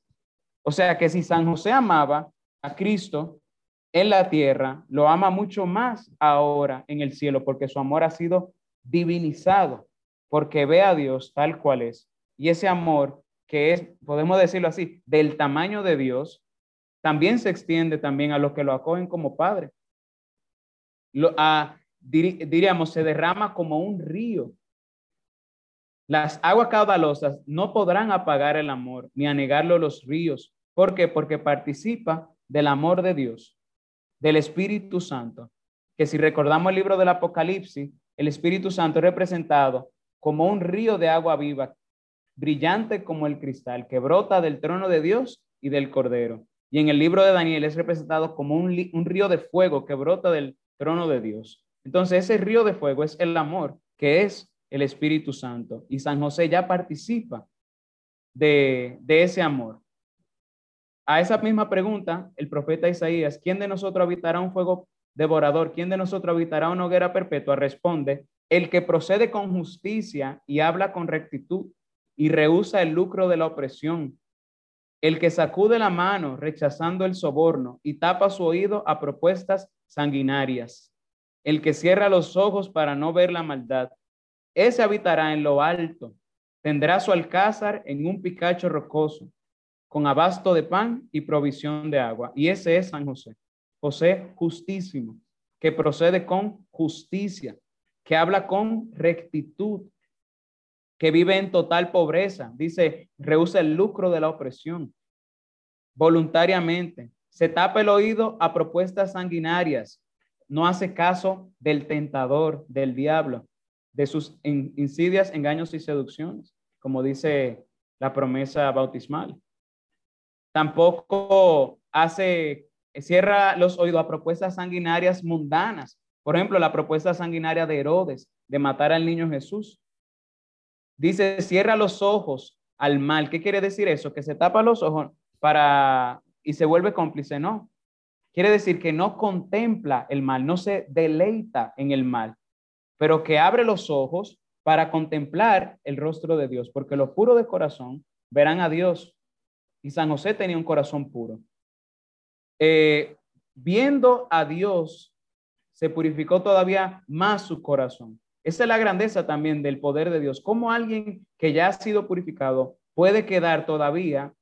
O sea que si San José amaba a Cristo en la tierra, lo ama mucho más ahora en el cielo, porque su amor ha sido divinizado porque ve a Dios tal cual es. Y ese amor que es, podemos decirlo así, del tamaño de Dios, también se extiende también a los que lo acogen como padre. Lo, diríamos, se derrama como un río. Las aguas caudalosas no podrán apagar el amor ni anegarlo los ríos. ¿Por qué? Porque participa del amor de Dios, del Espíritu Santo, que si recordamos el libro del Apocalipsis, el Espíritu Santo es representado como un río de agua viva, brillante como el cristal, que brota del trono de Dios y del Cordero. Y en el libro de Daniel es representado como un, río de fuego que brota del trono de Dios. Entonces ese río de fuego es el amor, que es el Espíritu Santo. Y San José ya participa de, de ese amor. A esa misma pregunta, el profeta Isaías, ¿quién de nosotros habitará un fuego devorador? ¿Quién de nosotros habitará una hoguera perpetua? Responde, el que procede con justicia y habla con rectitud y rehúsa el lucro de la opresión. El que sacude la mano rechazando el soborno y tapa su oído a propuestas sanguinarias. El que cierra los ojos para no ver la maldad. Ese habitará en lo alto. Tendrá su alcázar en un picacho rocoso, con abasto de pan y provisión de agua. Y ese es San José. José justísimo, que procede con justicia que habla con rectitud, que vive en total pobreza. Dice, rehúsa el lucro de la opresión voluntariamente. Se tapa el oído a propuestas sanguinarias. No hace caso del tentador, del diablo, de sus insidias, engaños y seducciones, como dice la promesa bautismal. Tampoco hace, cierra los oídos a propuestas sanguinarias mundanas, por ejemplo, la propuesta sanguinaria de Herodes de matar al niño Jesús. Dice, cierra los ojos al mal. ¿Qué quiere decir eso? Que se tapa los ojos para y se vuelve cómplice. No. quiere decir que no contempla el mal, no se deleita en el mal, pero que abre los ojos para contemplar el rostro de Dios, porque los puros de corazón verán a Dios. Y San José tenía un corazón puro. Eh, viendo a Dios, se purificó todavía más su corazón. Esa es la grandeza también del poder de Dios. Como alguien que ya ha sido purificado puede quedar todavía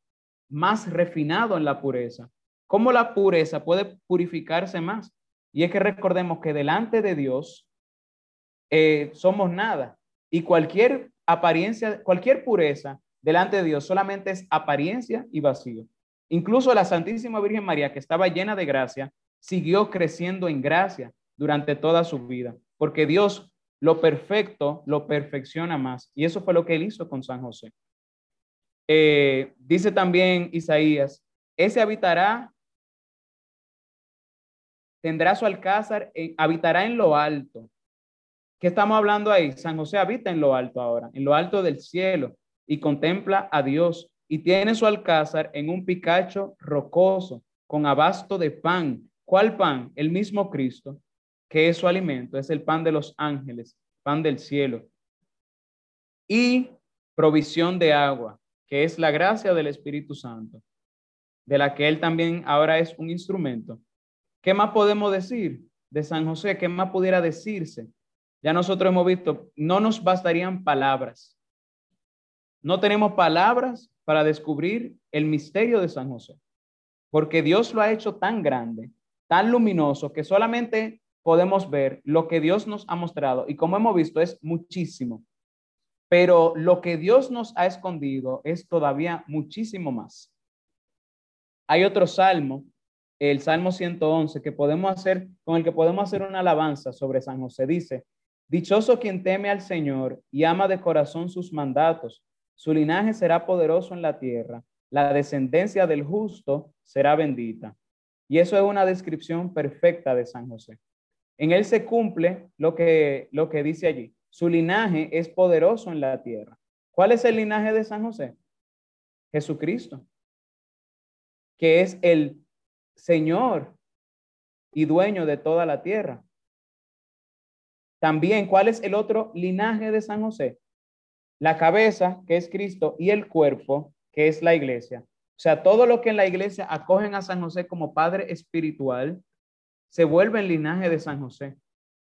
más refinado en la pureza. ¿Cómo la pureza puede purificarse más? Y es que recordemos que delante de Dios eh, somos nada. Y cualquier apariencia, cualquier pureza delante de Dios solamente es apariencia y vacío. Incluso la Santísima Virgen María, que estaba llena de gracia, siguió creciendo en gracia durante toda su vida, porque Dios lo perfecto lo perfecciona más. Y eso fue lo que él hizo con San José. Eh, dice también Isaías, ese habitará, tendrá su alcázar, habitará en lo alto. ¿Qué estamos hablando ahí? San José habita en lo alto ahora, en lo alto del cielo, y contempla a Dios, y tiene su alcázar en un picacho rocoso, con abasto de pan. ¿Cuál pan? El mismo Cristo, que es su alimento, es el pan de los ángeles, pan del cielo. Y provisión de agua, que es la gracia del Espíritu Santo, de la que él también ahora es un instrumento. ¿Qué más podemos decir de San José? ¿Qué más pudiera decirse? Ya nosotros hemos visto, no nos bastarían palabras. No tenemos palabras para descubrir el misterio de San José, porque Dios lo ha hecho tan grande, tan luminoso, que solamente podemos ver lo que Dios nos ha mostrado y como hemos visto es muchísimo, pero lo que Dios nos ha escondido es todavía muchísimo más. Hay otro salmo, el Salmo 111, que podemos hacer, con el que podemos hacer una alabanza sobre San José. Dice, dichoso quien teme al Señor y ama de corazón sus mandatos, su linaje será poderoso en la tierra, la descendencia del justo será bendita. Y eso es una descripción perfecta de San José. En él se cumple lo que, lo que dice allí. Su linaje es poderoso en la tierra. ¿Cuál es el linaje de San José? Jesucristo, que es el Señor y dueño de toda la tierra. También, ¿cuál es el otro linaje de San José? La cabeza, que es Cristo, y el cuerpo, que es la iglesia. O sea, todo lo que en la iglesia acogen a San José como Padre espiritual, se vuelve el linaje de San José.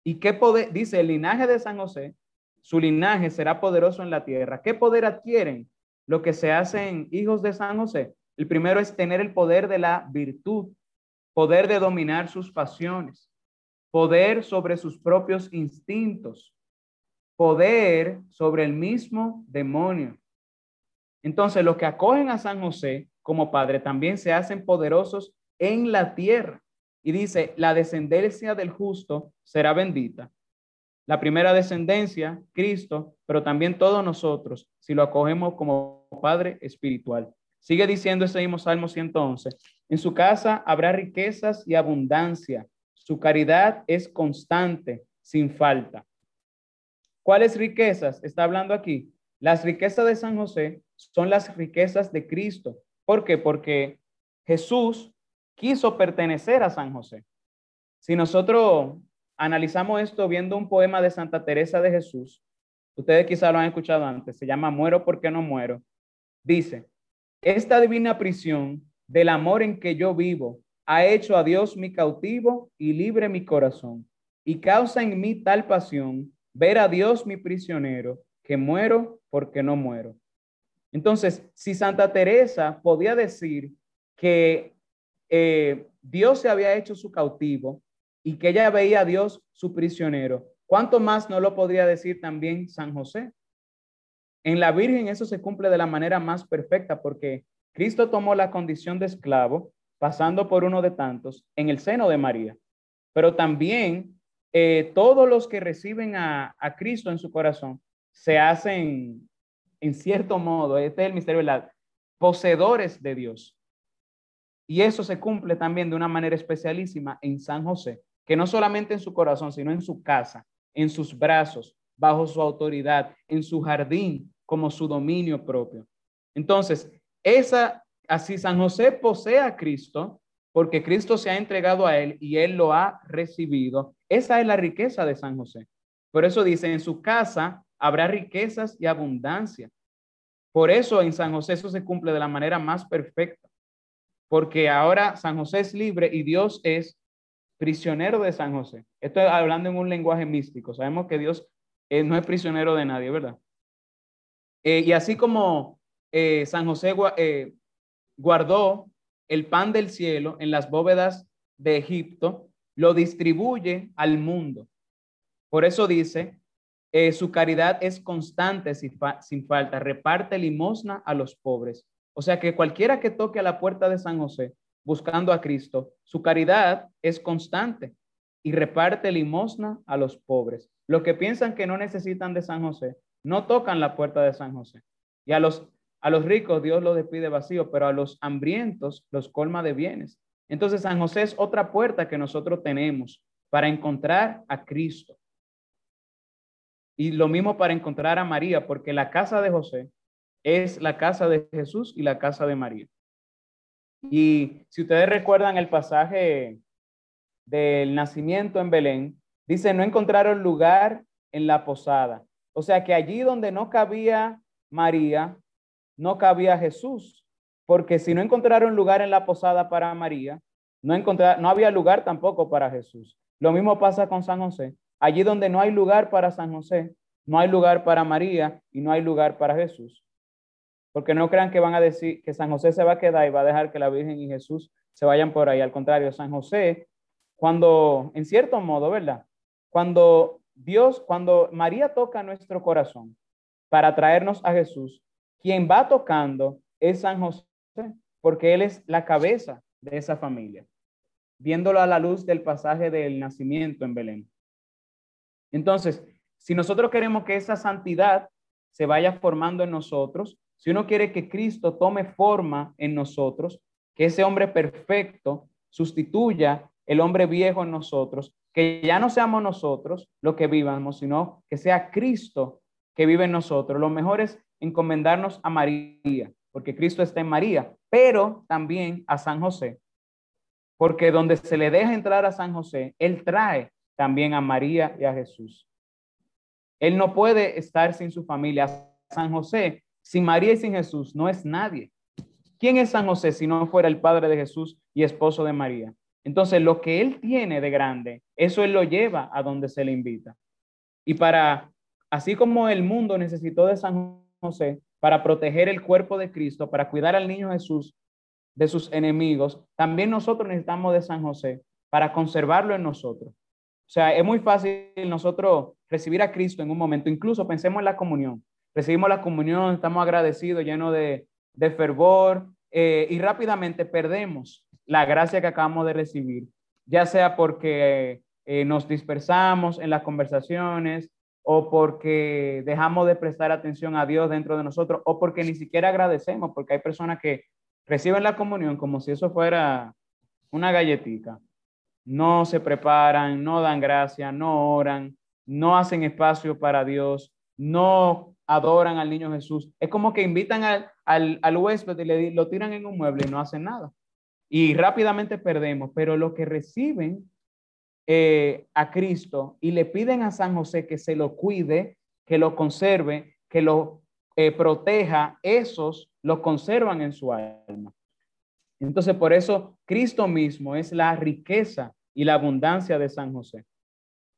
¿Y qué poder? Dice, el linaje de San José, su linaje será poderoso en la tierra. ¿Qué poder adquieren lo que se hacen hijos de San José? El primero es tener el poder de la virtud, poder de dominar sus pasiones, poder sobre sus propios instintos, poder sobre el mismo demonio. Entonces, los que acogen a San José como padre también se hacen poderosos en la tierra. Y dice, la descendencia del justo será bendita. La primera descendencia, Cristo, pero también todos nosotros, si lo acogemos como Padre espiritual. Sigue diciendo ese mismo Salmo 111, en su casa habrá riquezas y abundancia, su caridad es constante, sin falta. ¿Cuáles riquezas está hablando aquí? Las riquezas de San José son las riquezas de Cristo. ¿Por qué? Porque Jesús quiso pertenecer a San José. Si nosotros analizamos esto viendo un poema de Santa Teresa de Jesús, ustedes quizá lo han escuchado antes, se llama Muero porque no muero, dice, esta divina prisión del amor en que yo vivo ha hecho a Dios mi cautivo y libre mi corazón, y causa en mí tal pasión ver a Dios mi prisionero, que muero porque no muero. Entonces, si Santa Teresa podía decir que eh, Dios se había hecho su cautivo y que ella veía a Dios su prisionero. ¿Cuánto más no lo podría decir también San José? En la Virgen eso se cumple de la manera más perfecta porque Cristo tomó la condición de esclavo, pasando por uno de tantos, en el seno de María. Pero también eh, todos los que reciben a, a, Cristo en su corazón se hacen, en cierto modo, este es el misterio la, poseedores de Dios. Y eso se cumple también de una manera especialísima en San José, que no solamente en su corazón, sino en su casa, en sus brazos, bajo su autoridad, en su jardín, como su dominio propio. Entonces, esa, así San José posee a Cristo, porque Cristo se ha entregado a él y él lo ha recibido. Esa es la riqueza de San José. Por eso dice, en su casa habrá riquezas y abundancia. Por eso en San José eso se cumple de la manera más perfecta, porque ahora San José es libre y Dios es prisionero de San José. Estoy hablando en un lenguaje místico. Sabemos que Dios eh, no es prisionero de nadie, ¿verdad? Eh, y así como eh, San José guardó el pan del cielo en las bóvedas de Egipto, lo distribuye al mundo. Por eso dice, eh, su caridad es constante sin, sin falta, reparte limosna a los pobres. O sea que cualquiera que toque a la puerta de San José buscando a Cristo, su caridad es constante y reparte limosna a los pobres. Los que piensan que no necesitan de San José, no tocan la puerta de San José. Y a los a los ricos Dios los despide vacío, pero a los hambrientos los colma de bienes. Entonces San José es otra puerta que nosotros tenemos para encontrar a Cristo. Y lo mismo para encontrar a María, porque la casa de José es la casa de Jesús y la casa de María. Y si ustedes recuerdan el pasaje del nacimiento en Belén, dice, no encontraron lugar en la posada. O sea que allí donde no cabía María, no cabía Jesús, porque si no encontraron lugar en la posada para María, no, no había lugar tampoco para Jesús. Lo mismo pasa con San José. Allí donde no hay lugar para San José, no hay lugar para María y no hay lugar para Jesús. Porque no crean que van a decir que San José se va a quedar y va a dejar que la Virgen y Jesús se vayan por ahí. Al contrario, San José, cuando, en cierto modo, ¿verdad? Cuando Dios, cuando María toca nuestro corazón para traernos a Jesús, quien va tocando es San José, porque él es la cabeza de esa familia, viéndolo a la luz del pasaje del nacimiento en Belén. Entonces, si nosotros queremos que esa santidad se vaya formando en nosotros, si uno quiere que Cristo tome forma en nosotros, que ese hombre perfecto sustituya el hombre viejo en nosotros, que ya no seamos nosotros lo que vivamos, sino que sea Cristo que vive en nosotros. Lo mejor es encomendarnos a María, porque Cristo está en María, pero también a San José, porque donde se le deja entrar a San José, Él trae también a María y a Jesús. Él no puede estar sin su familia. San José, sin María y sin Jesús, no es nadie. ¿Quién es San José si no fuera el padre de Jesús y esposo de María? Entonces, lo que él tiene de grande, eso él lo lleva a donde se le invita. Y para, así como el mundo necesitó de San José para proteger el cuerpo de Cristo, para cuidar al niño Jesús de sus enemigos, también nosotros necesitamos de San José para conservarlo en nosotros. O sea, es muy fácil nosotros recibir a Cristo en un momento, incluso pensemos en la comunión. Recibimos la comunión, estamos agradecidos, llenos de, fervor, eh, y rápidamente perdemos la gracia que acabamos de recibir, ya sea porque eh, nos dispersamos en las conversaciones, o porque dejamos de prestar atención a Dios dentro de nosotros, o porque ni siquiera agradecemos, porque hay personas que reciben la comunión como si eso fuera una galletita. No se preparan, no dan gracia, no oran, no hacen espacio para Dios, no adoran al niño Jesús. Es como que invitan al, al, al huésped y le, lo tiran en un mueble y no hacen nada. Y rápidamente perdemos, pero los que reciben eh, a Cristo y le piden a San José que se lo cuide, que lo conserve, que lo eh, proteja, esos lo conservan en su alma. Entonces, por eso Cristo mismo es la riqueza y la abundancia de San José.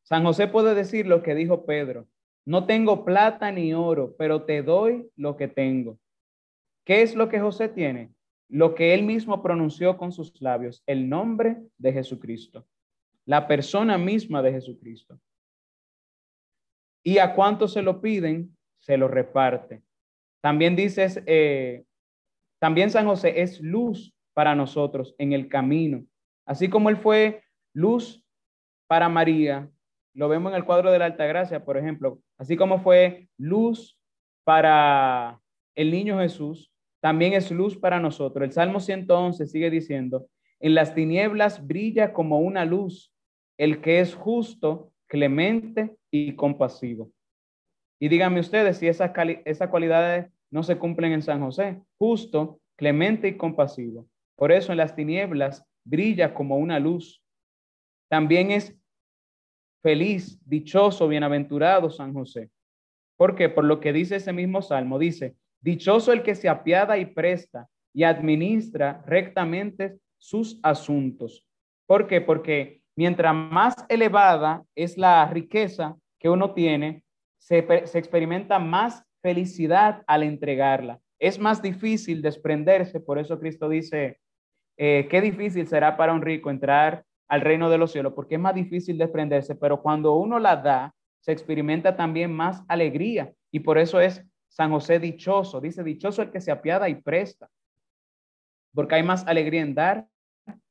San José puede decir lo que dijo Pedro, no tengo plata ni oro, pero te doy lo que tengo. ¿Qué es lo que José tiene? Lo que él mismo pronunció con sus labios, el nombre de Jesucristo la persona misma de Jesucristo. Y a cuánto se lo piden, se lo reparte. También dices, eh, también San José es luz para nosotros en el camino. Así como él fue luz para María, lo vemos en el cuadro de la Alta Gracia, por ejemplo, así como fue luz para el niño Jesús, también es luz para nosotros. El Salmo 111 sigue diciendo, en las tinieblas brilla como una luz el que es justo, clemente y compasivo. Y díganme ustedes si esas, cualidades no se cumplen en San José, justo, clemente y compasivo. Por eso en las tinieblas brilla como una luz. También es feliz, dichoso, bienaventurado San José. ¿Por qué? Por lo que dice ese mismo salmo, dice, dichoso el que se apiada y presta y administra rectamente sus asuntos. ¿Por qué? Porque mientras más elevada es la riqueza que uno tiene, se, experimenta más felicidad al entregarla. Es más difícil desprenderse, por eso Cristo dice, eh, qué difícil será para un rico entrar al reino de los cielos, porque es más difícil desprenderse, pero cuando uno la da, se experimenta también más alegría. Y por eso es San José dichoso, dice, dichoso el que se apiada y presta, porque hay más alegría en dar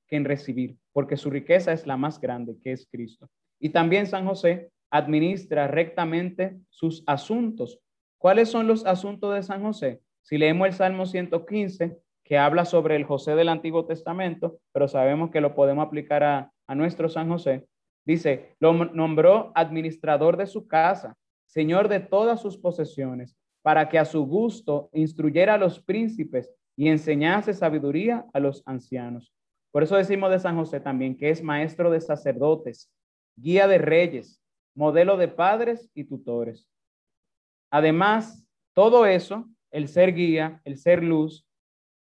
que en recibir, porque su riqueza es la más grande, que es Cristo. Y también San José administra rectamente sus asuntos. ¿Cuáles son los asuntos de San José? Si leemos el Salmo 115, que habla sobre el José del Antiguo Testamento, pero sabemos que lo podemos aplicar a, nuestro San José. Dice, lo nombró administrador de su casa, señor de todas sus posesiones, para que a su gusto instruyera a los príncipes y enseñase sabiduría a los ancianos. Por eso decimos de San José también que es maestro de sacerdotes, guía de reyes, modelo de padres y tutores. Además, todo eso, el ser guía, el ser luz,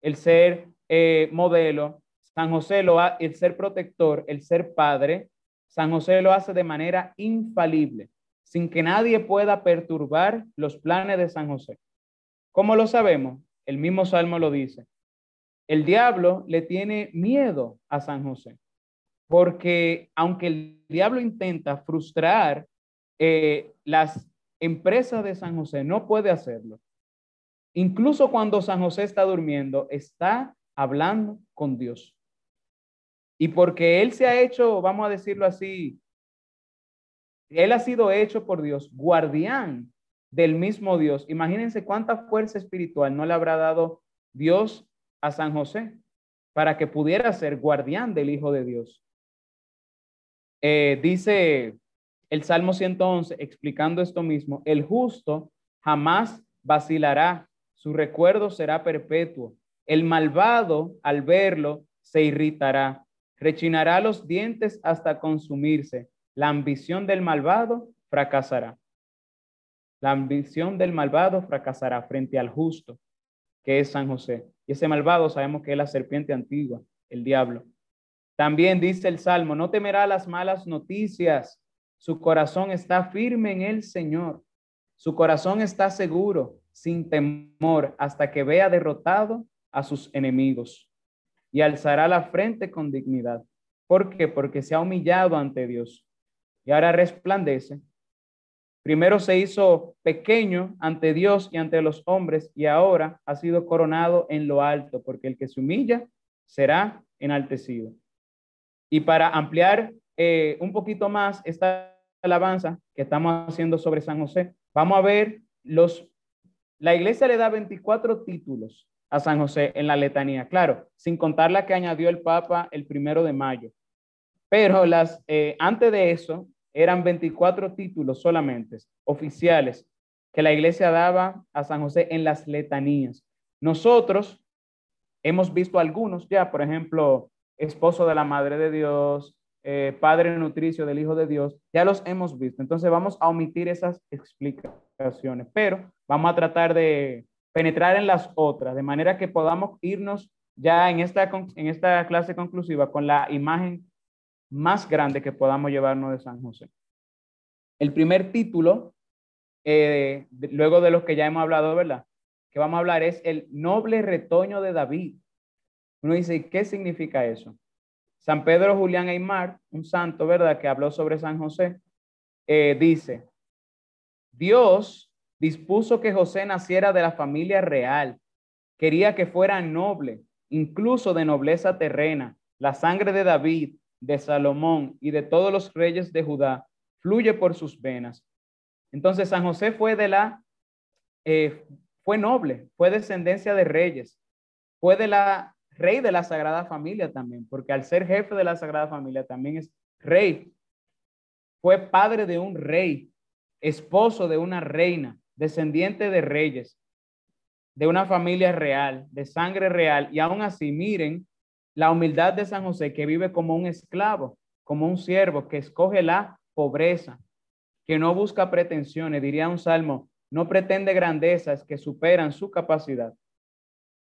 el ser eh, modelo, San José lo ha, el ser protector, el ser padre, San José lo hace de manera infalible, sin que nadie pueda perturbar los planes de San José. ¿Cómo lo sabemos? El mismo Salmo lo dice. El diablo le tiene miedo a San José, porque aunque el diablo intenta frustrar eh, las empresas de San José, no puede hacerlo. Incluso cuando San José está durmiendo, está hablando con Dios. Y porque Él se ha hecho, vamos a decirlo así, Él ha sido hecho por Dios, guardián del mismo Dios. Imagínense cuánta fuerza espiritual no le habrá dado Dios a San José para que pudiera ser guardián del Hijo de Dios. Eh, dice el Salmo 111, explicando esto mismo, el justo jamás vacilará su recuerdo será perpetuo. El malvado, al verlo, se irritará, rechinará los dientes hasta consumirse. La ambición del malvado fracasará. La ambición del malvado fracasará frente al justo, que es San José. Y ese malvado sabemos que es la serpiente antigua, el diablo. También dice el Salmo, no temerá las malas noticias. Su corazón está firme en el Señor. Su corazón está seguro sin temor hasta que vea derrotado a sus enemigos y alzará la frente con dignidad. ¿Por qué? Porque se ha humillado ante Dios y ahora resplandece. Primero se hizo pequeño ante Dios y ante los hombres y ahora ha sido coronado en lo alto, porque el que se humilla será enaltecido. Y para ampliar eh, un poquito más esta alabanza que estamos haciendo sobre San José, vamos a ver los la iglesia le da 24 títulos a San José en la letanía, claro, sin contar la que añadió el Papa el primero de mayo. Pero las, eh, antes de eso eran 24 títulos solamente, oficiales, que la iglesia daba a San José en las letanías. Nosotros hemos visto algunos ya, por ejemplo, esposo de la Madre de Dios, eh, Padre nutricio del Hijo de Dios, ya los hemos visto. Entonces vamos a omitir esas explicaciones, pero vamos a tratar de penetrar en las otras, de manera que podamos irnos ya en esta, en esta clase conclusiva con la imagen más grande que podamos llevarnos de San José. El primer título, eh, luego de los que ya hemos hablado, ¿verdad? Que vamos a hablar es el noble retoño de David. Uno dice, ¿qué significa eso? San Pedro Julián Aymar, un santo, ¿verdad?, que habló sobre San José, eh, dice, Dios dispuso que José naciera de la familia real, quería que fuera noble, incluso de nobleza terrena. La sangre de David, de Salomón y de todos los reyes de Judá fluye por sus venas. Entonces San José fue de la, eh, fue noble, fue descendencia de reyes, fue de la rey de la Sagrada Familia también, porque al ser jefe de la Sagrada Familia también es rey. Fue padre de un rey, esposo de una reina, descendiente de reyes, de una familia real, de sangre real. Y aún así, miren la humildad de San José, que vive como un esclavo, como un siervo, que escoge la pobreza, que no busca pretensiones, diría un salmo, no pretende grandezas que superan su capacidad.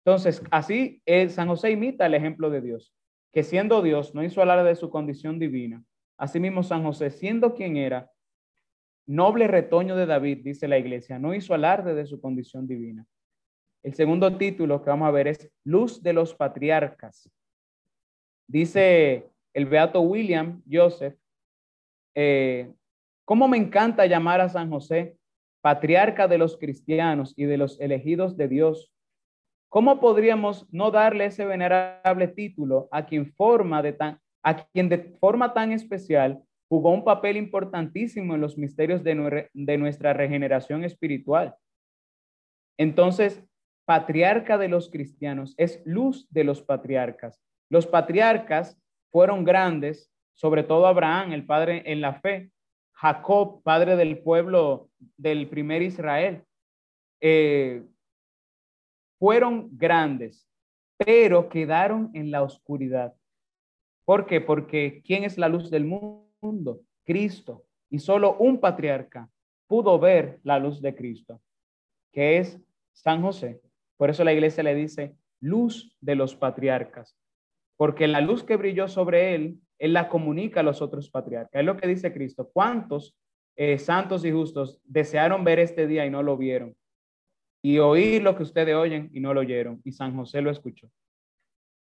Entonces, así San José imita el ejemplo de Dios, que siendo Dios no hizo hablar de su condición divina. Asimismo, San José, siendo quien era, noble retoño de David, dice la iglesia, no hizo alarde de su condición divina. El segundo título que vamos a ver es Luz de los Patriarcas. Dice el beato William Joseph, eh, ¿cómo me encanta llamar a San José patriarca de los cristianos y de los elegidos de Dios? ¿Cómo podríamos no darle ese venerable título a quien, forma de tan, a quien de forma tan especial jugó un papel importantísimo en los misterios de, de nuestra regeneración espiritual? Entonces, patriarca de los cristianos es luz de los patriarcas. Los patriarcas fueron grandes, sobre todo Abraham, el padre en la fe, Jacob, padre del pueblo del primer Israel. Eh, fueron grandes, pero quedaron en la oscuridad. ¿Por qué? Porque ¿quién es la luz del mundo? Cristo. Y solo un patriarca pudo ver la luz de Cristo, que es San José. Por eso la iglesia le dice luz de los patriarcas, porque la luz que brilló sobre él, él la comunica a los otros patriarcas. Es lo que dice Cristo. ¿Cuántos eh, santos y justos desearon ver este día y no lo vieron? Y oír lo que ustedes oyen y no lo oyeron. Y San José lo escuchó.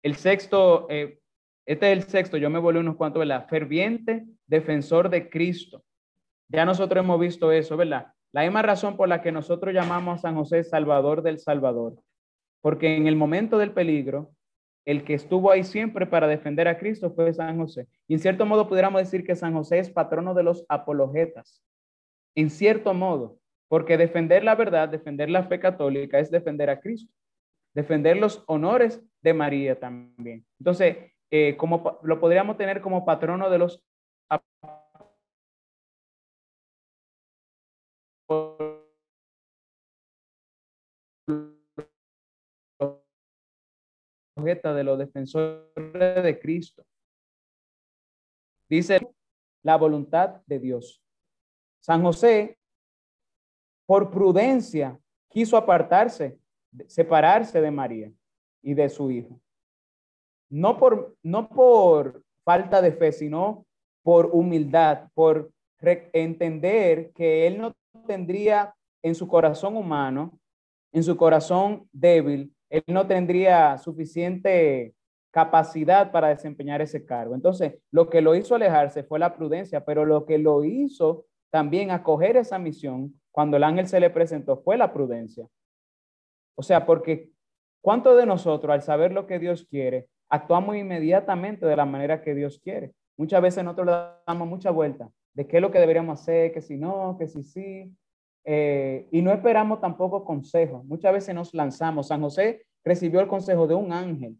El sexto, eh, este es el sexto, yo me volví unos cuantos, ¿verdad? Ferviente defensor de Cristo. Ya nosotros hemos visto eso, ¿verdad? La misma razón por la que nosotros llamamos a San José Salvador del Salvador. Porque en el momento del peligro, el que estuvo ahí siempre para defender a Cristo fue San José. Y en cierto modo pudiéramos decir que San José es patrono de los apologetas. En cierto modo, porque defender la verdad, defender la fe católica es defender a Cristo, defender los honores de María también. Entonces, eh, como lo podríamos tener como patrono de los de los defensores de Cristo. Dice la voluntad de Dios. San José, por prudencia, quiso apartarse, separarse de María y de su hijo. No por, no por falta de fe, sino por humildad, por entender que él no tendría en su corazón humano, en su corazón débil, él no tendría suficiente capacidad para desempeñar ese cargo. Entonces, lo que lo hizo alejarse fue la prudencia, pero lo que lo hizo también acoger esa misión cuando el ángel se le presentó fue la prudencia. O sea, porque ¿cuántos de nosotros al saber lo que Dios quiere, actuamos inmediatamente de la manera que Dios quiere? Muchas veces nosotros le damos mucha vuelta de qué es lo que deberíamos hacer, que si no, que si sí. Eh, y no esperamos tampoco consejos. Muchas veces nos lanzamos. San José recibió el consejo de un ángel.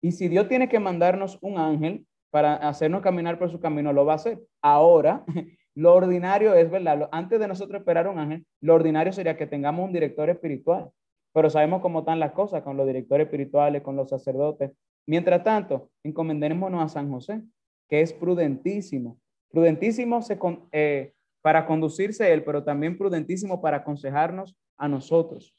Y si Dios tiene que mandarnos un ángel para hacernos caminar por su camino, lo va a hacer. Ahora, lo ordinario es, ¿verdad? Antes de nosotros esperar un ángel, lo ordinario sería que tengamos un director espiritual. Pero sabemos cómo están las cosas con los directores espirituales, con los sacerdotes. Mientras tanto, encomendémonos a San José, que es prudentísimo. Prudentísimo se, eh, para conducirse él, pero también prudentísimo para aconsejarnos a nosotros.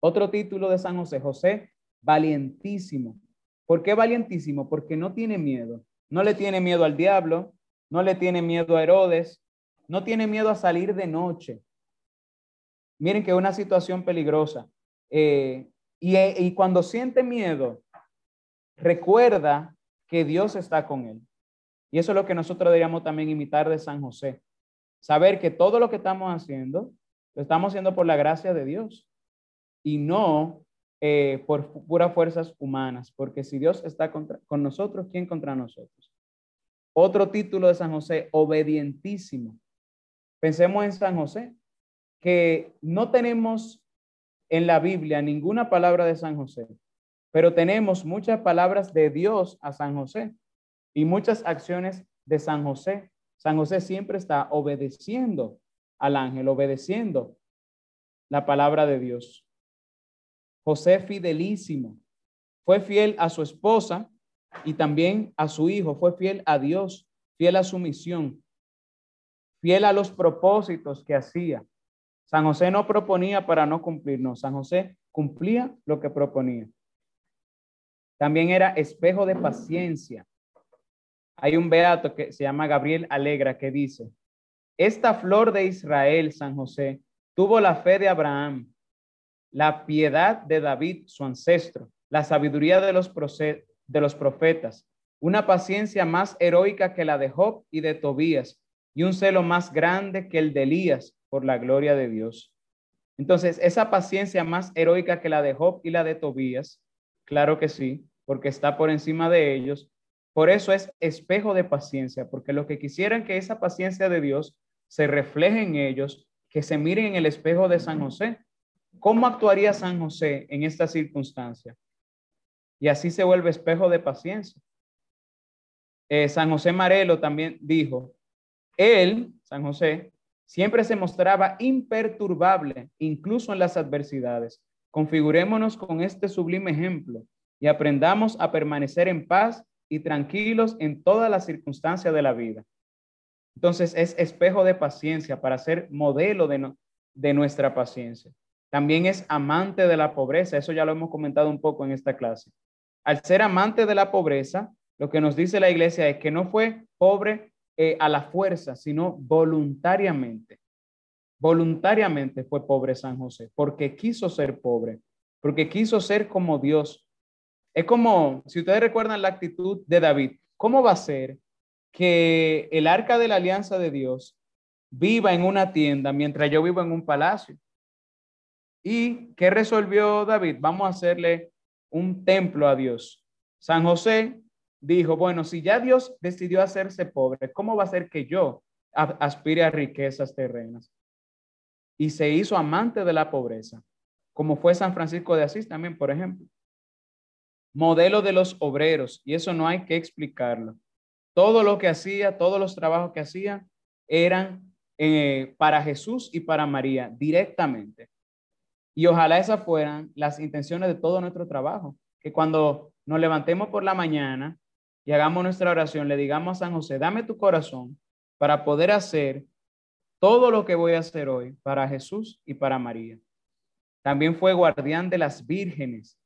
Otro título de San José, José, valientísimo. ¿Por qué valientísimo? Porque no tiene miedo. No le tiene miedo al diablo, no le tiene miedo a Herodes, no tiene miedo a salir de noche. Miren que es una situación peligrosa. Eh, y, y cuando siente miedo, recuerda que Dios está con él. Y eso es lo que nosotros deberíamos también imitar de San José. Saber que todo lo que estamos haciendo, lo estamos haciendo por la gracia de Dios y no eh, por puras fuerzas humanas, porque si Dios está con nosotros, ¿quién contra nosotros? Otro título de San José, obedientísimo. Pensemos en San José, que no tenemos en la Biblia ninguna palabra de San José, pero tenemos muchas palabras de Dios a San José y muchas acciones de San José San José siempre está obedeciendo al ángel, obedeciendo la palabra de Dios. José fidelísimo. fue fiel a su esposa y también a su hijo, fue fiel a Dios, fiel a su misión, fiel a los propósitos que hacía. San José no proponía para no cumplir, no, San José cumplía lo que proponía. También era espejo de paciencia. Hay un beato que se llama Gabriel Alegra que dice, esta flor de Israel, San José, tuvo la fe de Abraham, la piedad de David, su ancestro, la sabiduría de los, de los profetas, una paciencia más heroica que la de Job y de Tobías, y un celo más grande que el de Elías por la gloria de Dios. Entonces, esa paciencia más heroica que la de Job y la de Tobías, claro que sí, porque está por encima de ellos. Por eso es espejo de paciencia, porque lo que quisieran que esa paciencia de Dios se refleje en ellos, que se miren en el espejo de San José. ¿Cómo actuaría San José en esta circunstancia? Y así se vuelve espejo de paciencia. Eh, San José Marelo también dijo, él, San José, siempre se mostraba imperturbable, incluso en las adversidades. Configurémonos con este sublime ejemplo y aprendamos a permanecer en paz y tranquilos en todas las circunstancias de la vida. Entonces es espejo de paciencia para ser modelo de, de nuestra paciencia. También es amante de la pobreza, eso ya lo hemos comentado un poco en esta clase. Al ser amante de la pobreza, lo que nos dice la iglesia es que no fue pobre eh, a la fuerza, sino voluntariamente. Voluntariamente fue pobre San José, porque quiso ser pobre, porque quiso ser como Dios. Es como, si ustedes recuerdan la actitud de David, ¿cómo va a ser que el arca de la alianza de Dios viva en una tienda mientras yo vivo en un palacio. ¿Y qué resolvió David? Vamos a hacerle un templo a Dios. San José dijo, bueno, si ya Dios decidió hacerse pobre, ¿cómo va a ser que yo aspire a riquezas terrenas? Y se hizo amante de la pobreza, como fue San Francisco de Asís también, por ejemplo. Modelo de los obreros, y eso no hay que explicarlo. Todo lo que hacía, todos los trabajos que hacía eran eh, para Jesús y para María directamente. Y ojalá esas fueran las intenciones de todo nuestro trabajo, que cuando nos levantemos por la mañana y hagamos nuestra oración, le digamos a San José, dame tu corazón para poder hacer todo lo que voy a hacer hoy para Jesús y para María. También fue guardián de las vírgenes.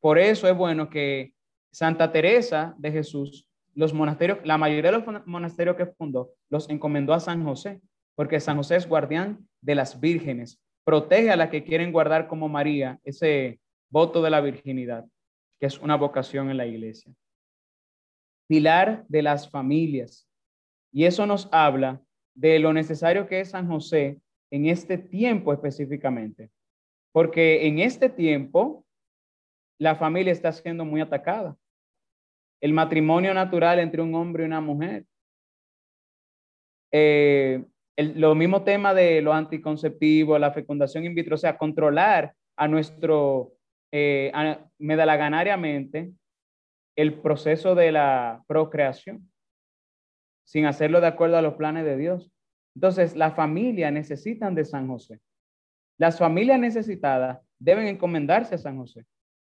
Por eso es bueno que Santa Teresa de Jesús los monasterios, la mayoría de los monasterios que fundó, los encomendó a San José, porque San José es guardián de las vírgenes, protege a las que quieren guardar como María ese voto de la virginidad, que es una vocación en la iglesia. Pilar de las familias. Y eso nos habla de lo necesario que es San José en este tiempo específicamente, porque en este tiempo la familia está siendo muy atacada el matrimonio natural entre un hombre y una mujer. Eh, el, lo mismo tema de lo anticonceptivo, la fecundación in vitro, o sea, controlar a nuestro, eh, medalaganariamente el proceso de la procreación, sin hacerlo de acuerdo a los planes de Dios. Entonces, las familias necesitan de San José. Las familias necesitadas deben encomendarse a San José.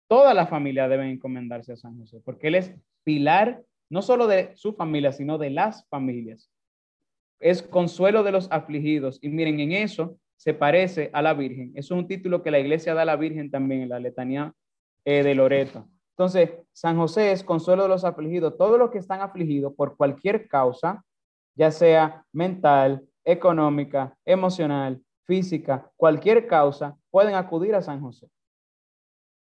Toda la familia deben encomendarse a San José, porque Él es pilar no solo de su familia, sino de las familias. Es consuelo de los afligidos. Y miren, en eso se parece a la Virgen. Es un título que la iglesia da a la Virgen también en la letanía eh, de Loreto. Entonces, San José es consuelo de los afligidos. Todos los que están afligidos por cualquier causa, ya sea mental, económica, emocional, física, cualquier causa, pueden acudir a San José.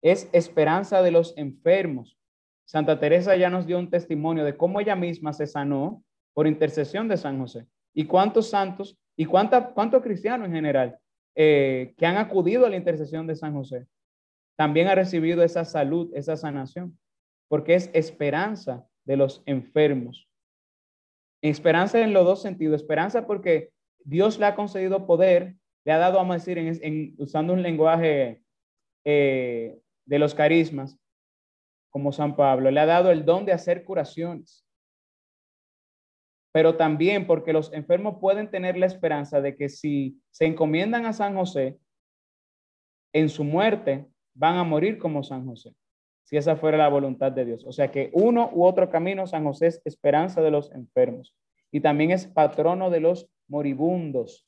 Es esperanza de los enfermos. Santa Teresa ya nos dio un testimonio de cómo ella misma se sanó por intercesión de San José. ¿Y cuántos santos y cuánta, cuántos cristianos en general eh, que han acudido a la intercesión de San José también ha recibido esa salud, esa sanación? Porque es esperanza de los enfermos. Esperanza en los dos sentidos. Esperanza porque Dios le ha concedido poder, le ha dado, vamos a decir, en, usando un lenguaje eh, de los carismas, como San Pablo, le ha dado el don de hacer curaciones. Pero también porque los enfermos pueden tener la esperanza de que si se encomiendan a San José, en su muerte, van a morir como San José, si esa fuera la voluntad de Dios. O sea que uno u otro camino, San José es esperanza de los enfermos y también es patrono de los moribundos.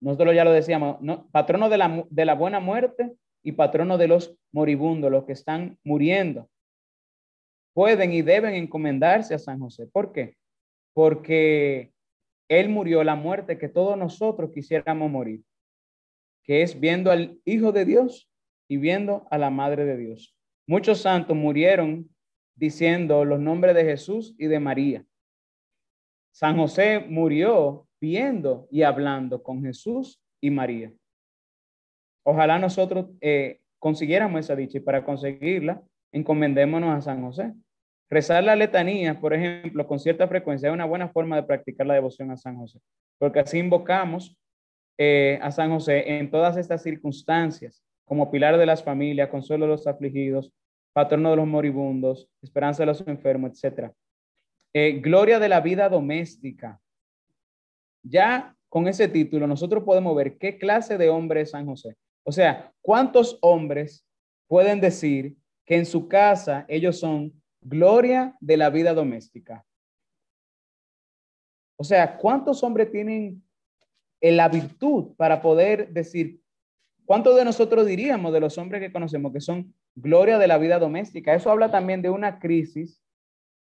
Nosotros ya lo decíamos, patrono de la, de la buena muerte y patrono de los moribundos, los que están muriendo. Pueden y deben encomendarse a San José. ¿Por qué? Porque él murió la muerte que todos nosotros quisiéramos morir, que es viendo al Hijo de Dios y viendo a la Madre de Dios. Muchos santos murieron diciendo los nombres de Jesús y de María. San José murió viendo y hablando con Jesús y María. Ojalá nosotros eh, consiguiéramos esa dicha y para conseguirla, encomendémonos a San José. Rezar la letanía, por ejemplo, con cierta frecuencia es una buena forma de practicar la devoción a San José, porque así invocamos eh, a San José en todas estas circunstancias, como pilar de las familias, consuelo de los afligidos, patrono de los moribundos, esperanza de los enfermos, etc. Eh, gloria de la vida doméstica. Ya con ese título nosotros podemos ver qué clase de hombre es San José. O sea, ¿cuántos hombres pueden decir que en su casa ellos son gloria de la vida doméstica. O sea, ¿cuántos hombres tienen la virtud para poder decir, cuántos de nosotros diríamos de los hombres que conocemos que son gloria de la vida doméstica? Eso habla también de una crisis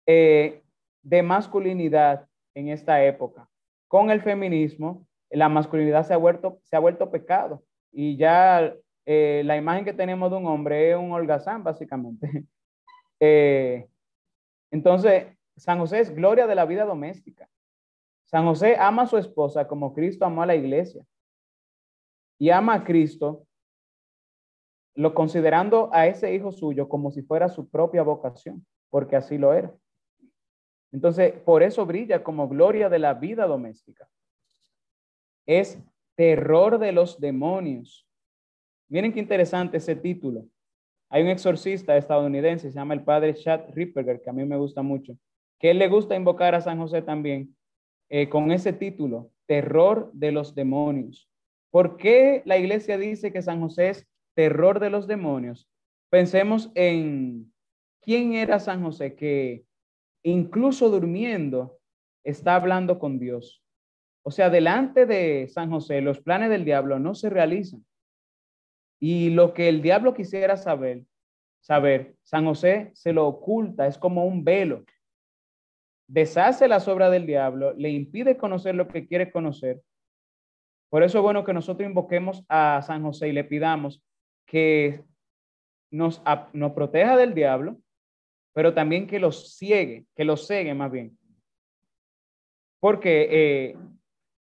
eh, de masculinidad en esta época. Con el feminismo, la masculinidad se ha vuelto, se ha vuelto pecado y ya eh, la imagen que tenemos de un hombre es un holgazán, básicamente. Eh, entonces, San José es gloria de la vida doméstica. San José ama a su esposa como Cristo amó a la iglesia. Y ama a Cristo, lo considerando a ese hijo suyo como si fuera su propia vocación, porque así lo era. Entonces, por eso brilla como gloria de la vida doméstica. Es terror de los demonios. Miren qué interesante ese título. Hay un exorcista estadounidense, se llama el padre Chad Ripperger, que a mí me gusta mucho, que él le gusta invocar a San José también eh, con ese título, Terror de los demonios. ¿Por qué la iglesia dice que San José es terror de los demonios? Pensemos en quién era San José, que incluso durmiendo está hablando con Dios. O sea, delante de San José, los planes del diablo no se realizan. Y lo que el diablo quisiera saber, saber, San José se lo oculta, es como un velo. Deshace la obras del diablo, le impide conocer lo que quiere conocer. Por eso es bueno que nosotros invoquemos a San José y le pidamos que nos, nos proteja del diablo, pero también que los ciegue, que los ciegue más bien. Porque eh,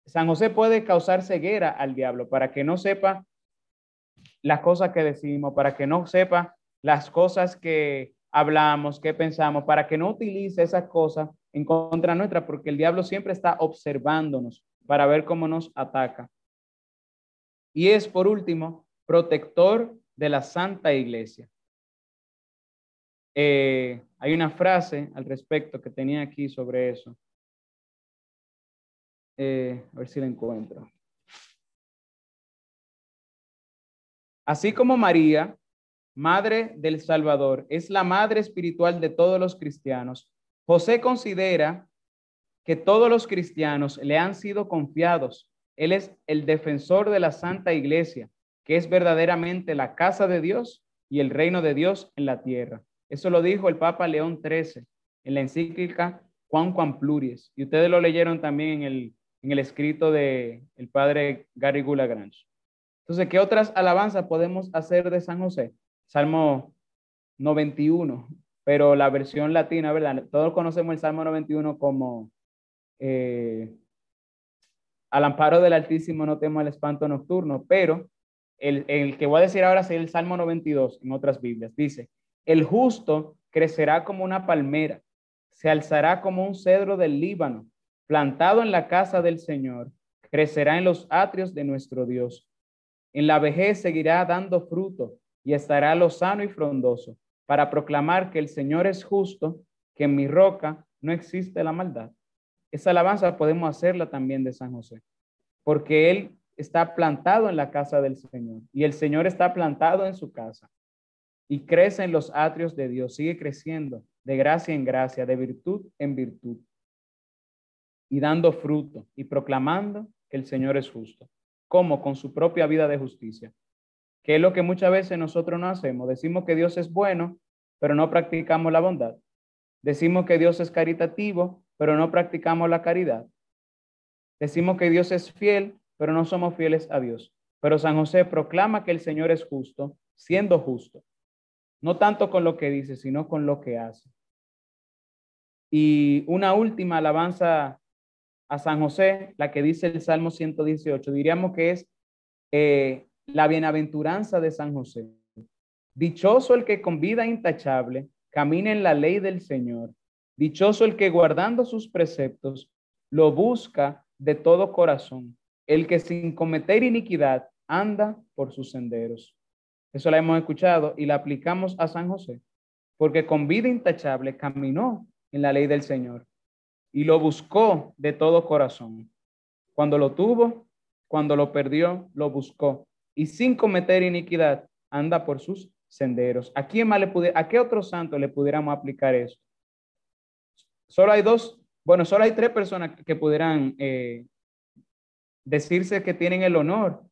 San José puede causar ceguera al diablo para que no sepa las cosas que decimos, para que no sepa las cosas que hablamos, que pensamos, para que no utilice esas cosas en contra nuestra, porque el diablo siempre está observándonos para ver cómo nos ataca. Y es, por último, protector de la Santa Iglesia. Eh, hay una frase al respecto que tenía aquí sobre eso. Eh, a ver si la encuentro. Así como María, Madre del Salvador, es la madre espiritual de todos los cristianos, José considera que todos los cristianos le han sido confiados. Él es el defensor de la Santa Iglesia, que es verdaderamente la casa de Dios y el reino de Dios en la tierra. Eso lo dijo el Papa León XIII en la encíclica Juan Juan Pluries. Y ustedes lo leyeron también en el, en el escrito del el padre Gary Gulagrange. Entonces, ¿qué otras alabanzas podemos hacer de San José? Salmo 91, pero la versión latina, ¿verdad? Todos conocemos el Salmo 91 como eh, al amparo del Altísimo no temo el espanto nocturno, pero el, el que voy a decir ahora es el Salmo 92 en otras Biblias. Dice, el justo crecerá como una palmera, se alzará como un cedro del Líbano, plantado en la casa del Señor, crecerá en los atrios de nuestro Dios. En la vejez seguirá dando fruto y estará lozano y frondoso para proclamar que el Señor es justo, que en mi roca no existe la maldad. Esa alabanza podemos hacerla también de San José, porque él está plantado en la casa del Señor y el Señor está plantado en su casa y crece en los atrios de Dios, sigue creciendo de gracia en gracia, de virtud en virtud y dando fruto y proclamando que el Señor es justo, como con su propia vida de justicia, que es lo que muchas veces nosotros no hacemos. Decimos que Dios es bueno, pero no practicamos la bondad. Decimos que Dios es caritativo, pero no practicamos la caridad. Decimos que Dios es fiel, pero no somos fieles a Dios. Pero San José proclama que el Señor es justo, siendo justo. No tanto con lo que dice, sino con lo que hace. Y una última alabanza a San José, la que dice el Salmo 118, diríamos que es eh, la bienaventuranza de San José. Dichoso el que con vida intachable camina en la ley del Señor. Dichoso el que guardando sus preceptos lo busca de todo corazón. El que sin cometer iniquidad anda por sus senderos. Eso la hemos escuchado y la aplicamos a San José, porque con vida intachable caminó en la ley del Señor y lo buscó de todo corazón. Cuando lo tuvo, cuando lo perdió, lo buscó y sin cometer iniquidad anda por sus senderos. ¿A quién más le pude, a qué otro santo le pudiéramos aplicar eso? Solo hay dos, bueno, solo hay tres personas que pudieran eh, decirse que tienen el honor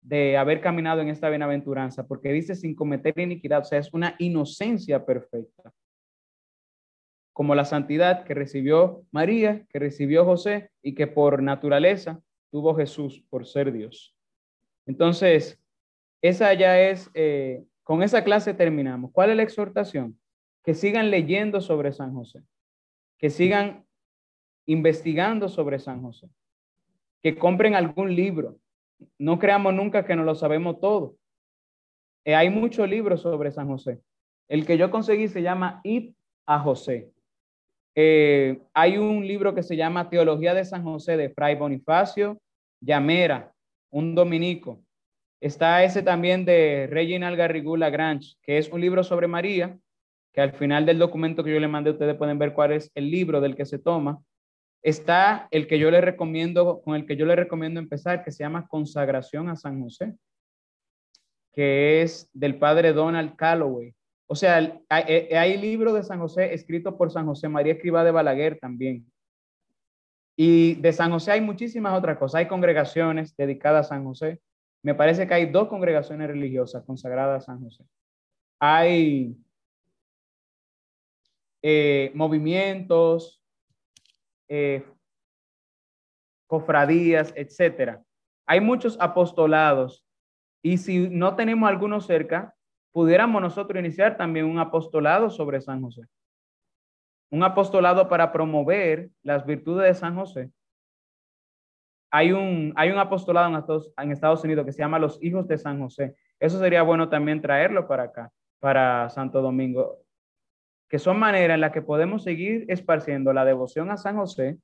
de haber caminado en esta bienaventuranza, porque dice sin cometer iniquidad, o sea, es una inocencia perfecta. Como la santidad que recibió María, que recibió José y que por naturaleza tuvo Jesús por ser Dios. Entonces, esa ya es eh, con esa clase terminamos. ¿Cuál es la exhortación? Que sigan leyendo sobre San José, que sigan investigando sobre San José, que compren algún libro. No creamos nunca que no lo sabemos todo. Eh, hay muchos libros sobre San José. El que yo conseguí se llama Id a José. Eh, hay un libro que se llama Teología de San José de Fray Bonifacio Llamera, un dominico. Está ese también de Reginald Garrigou Lagrange, que es un libro sobre María, que al final del documento que yo le mandé ustedes pueden ver cuál es el libro del que se toma. Está el que yo le recomiendo, con el que yo le recomiendo empezar, que se llama Consagración a San José, que es del padre Donald Calloway. O sea, hay, eh, hay libro de San José escrito por San José María Escriba de Balaguer también. Y de San José hay muchísimas otras cosas. Hay congregaciones dedicadas a San José. Me parece que hay dos congregaciones religiosas consagradas a San José. Hay eh, movimientos, eh, cofradías, etcétera. Hay muchos apostolados y si no tenemos alguno cerca, pudiéramos nosotros iniciar también un apostolado sobre San José. Un apostolado para promover las virtudes de San José hay un, hay un apostolado en Estados, Unidos que se llama Los Hijos de San José. Eso sería bueno también traerlo para acá, para Santo Domingo, que son maneras en las que podemos seguir esparciendo la devoción a San José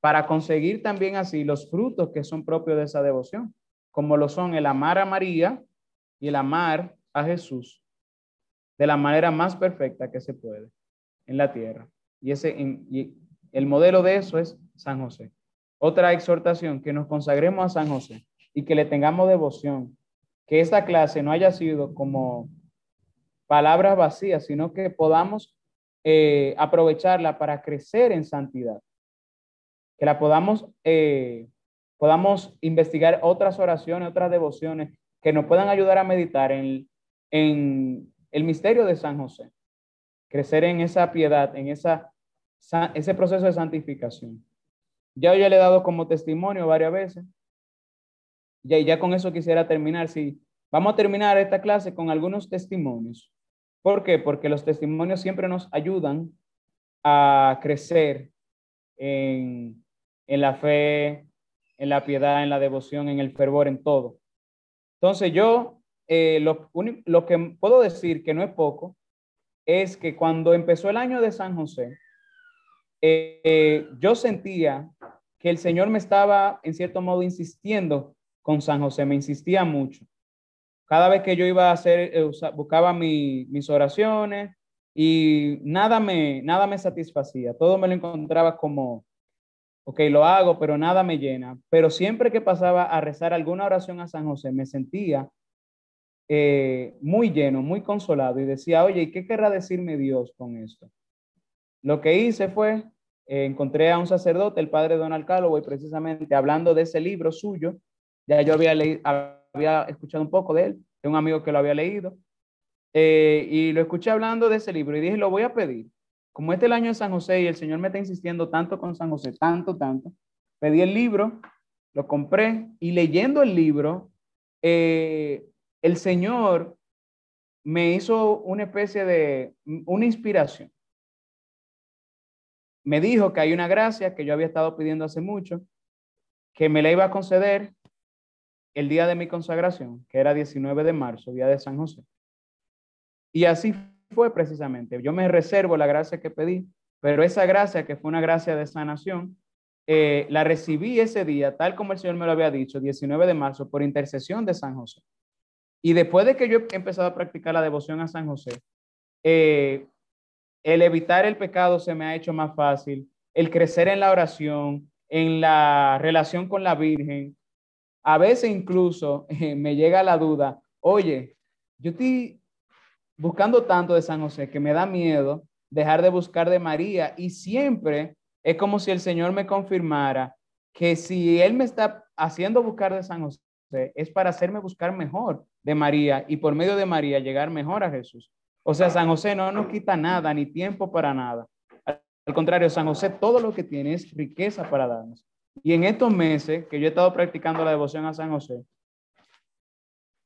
para conseguir también así los frutos que son propios de esa devoción, como lo son el amar a María y el amar a Jesús de la manera más perfecta que se puede en la tierra. Y, ese, y el modelo de eso es San José. Otra exhortación, que nos consagremos a San José y que le tengamos devoción, que esta clase no haya sido como palabras vacías, sino que podamos eh, aprovecharla para crecer en santidad, que la podamos, eh, podamos investigar otras oraciones, otras devociones que nos puedan ayudar a meditar en, en el misterio de San José, crecer en esa piedad, en esa, ese proceso de santificación. Ya yo le he dado como testimonio varias veces. Ya, ya con eso quisiera terminar. Sí, vamos a terminar esta clase con algunos testimonios. ¿Por qué? Porque los testimonios siempre nos ayudan a crecer en, en la fe, en la piedad, en la devoción, en el fervor, en todo. Entonces yo, eh, lo, lo que puedo decir, que no es poco, es que cuando empezó el año de San José, eh, yo sentía que el Señor me estaba, en cierto modo, insistiendo con San José, me insistía mucho. Cada vez que yo iba a hacer, eh, buscaba mis oraciones y nada me, nada me satisfacía, todo me lo encontraba como, ok, lo hago, pero nada me llena. Pero siempre que pasaba a rezar alguna oración a San José, me sentía eh, muy lleno, muy consolado y decía, oye, ¿y qué querrá decirme Dios con esto? Lo que hice fue, eh, encontré a un sacerdote, el padre Donald Calloway, precisamente hablando de ese libro suyo. Ya yo había, leído, había escuchado un poco de él, de un amigo que lo había leído. Eh, y lo escuché hablando de ese libro y dije, lo voy a pedir. Como este es el año de San José y el Señor me está insistiendo tanto con San José, tanto, tanto, pedí el libro, lo compré y leyendo el libro, el Señor me hizo una especie de, una inspiración me dijo que hay una gracia que yo había estado pidiendo hace mucho, que me la iba a conceder el día de mi consagración, que era 19 de marzo, día de San José. Y así fue precisamente. Yo me reservo la gracia que pedí, pero esa gracia, que fue una gracia de sanación, eh, la recibí ese día, tal como el Señor me lo había dicho, 19 de marzo, por intercesión de San José. Y después de que yo he empezado a practicar la devoción a San José, eh, el evitar el pecado se me ha hecho más fácil, el crecer en la oración, en la relación con la Virgen. A veces incluso me llega la duda, oye, yo estoy buscando tanto de San José que me da miedo dejar de buscar de María y siempre es como si el Señor me confirmara que si Él me está haciendo buscar de San José es para hacerme buscar mejor de María y por medio de María llegar mejor a Jesús. O sea, San José no nos quita nada ni tiempo para nada. Al contrario, San José todo lo que tiene es riqueza para darnos. Y en estos meses que yo he estado practicando la devoción a San José,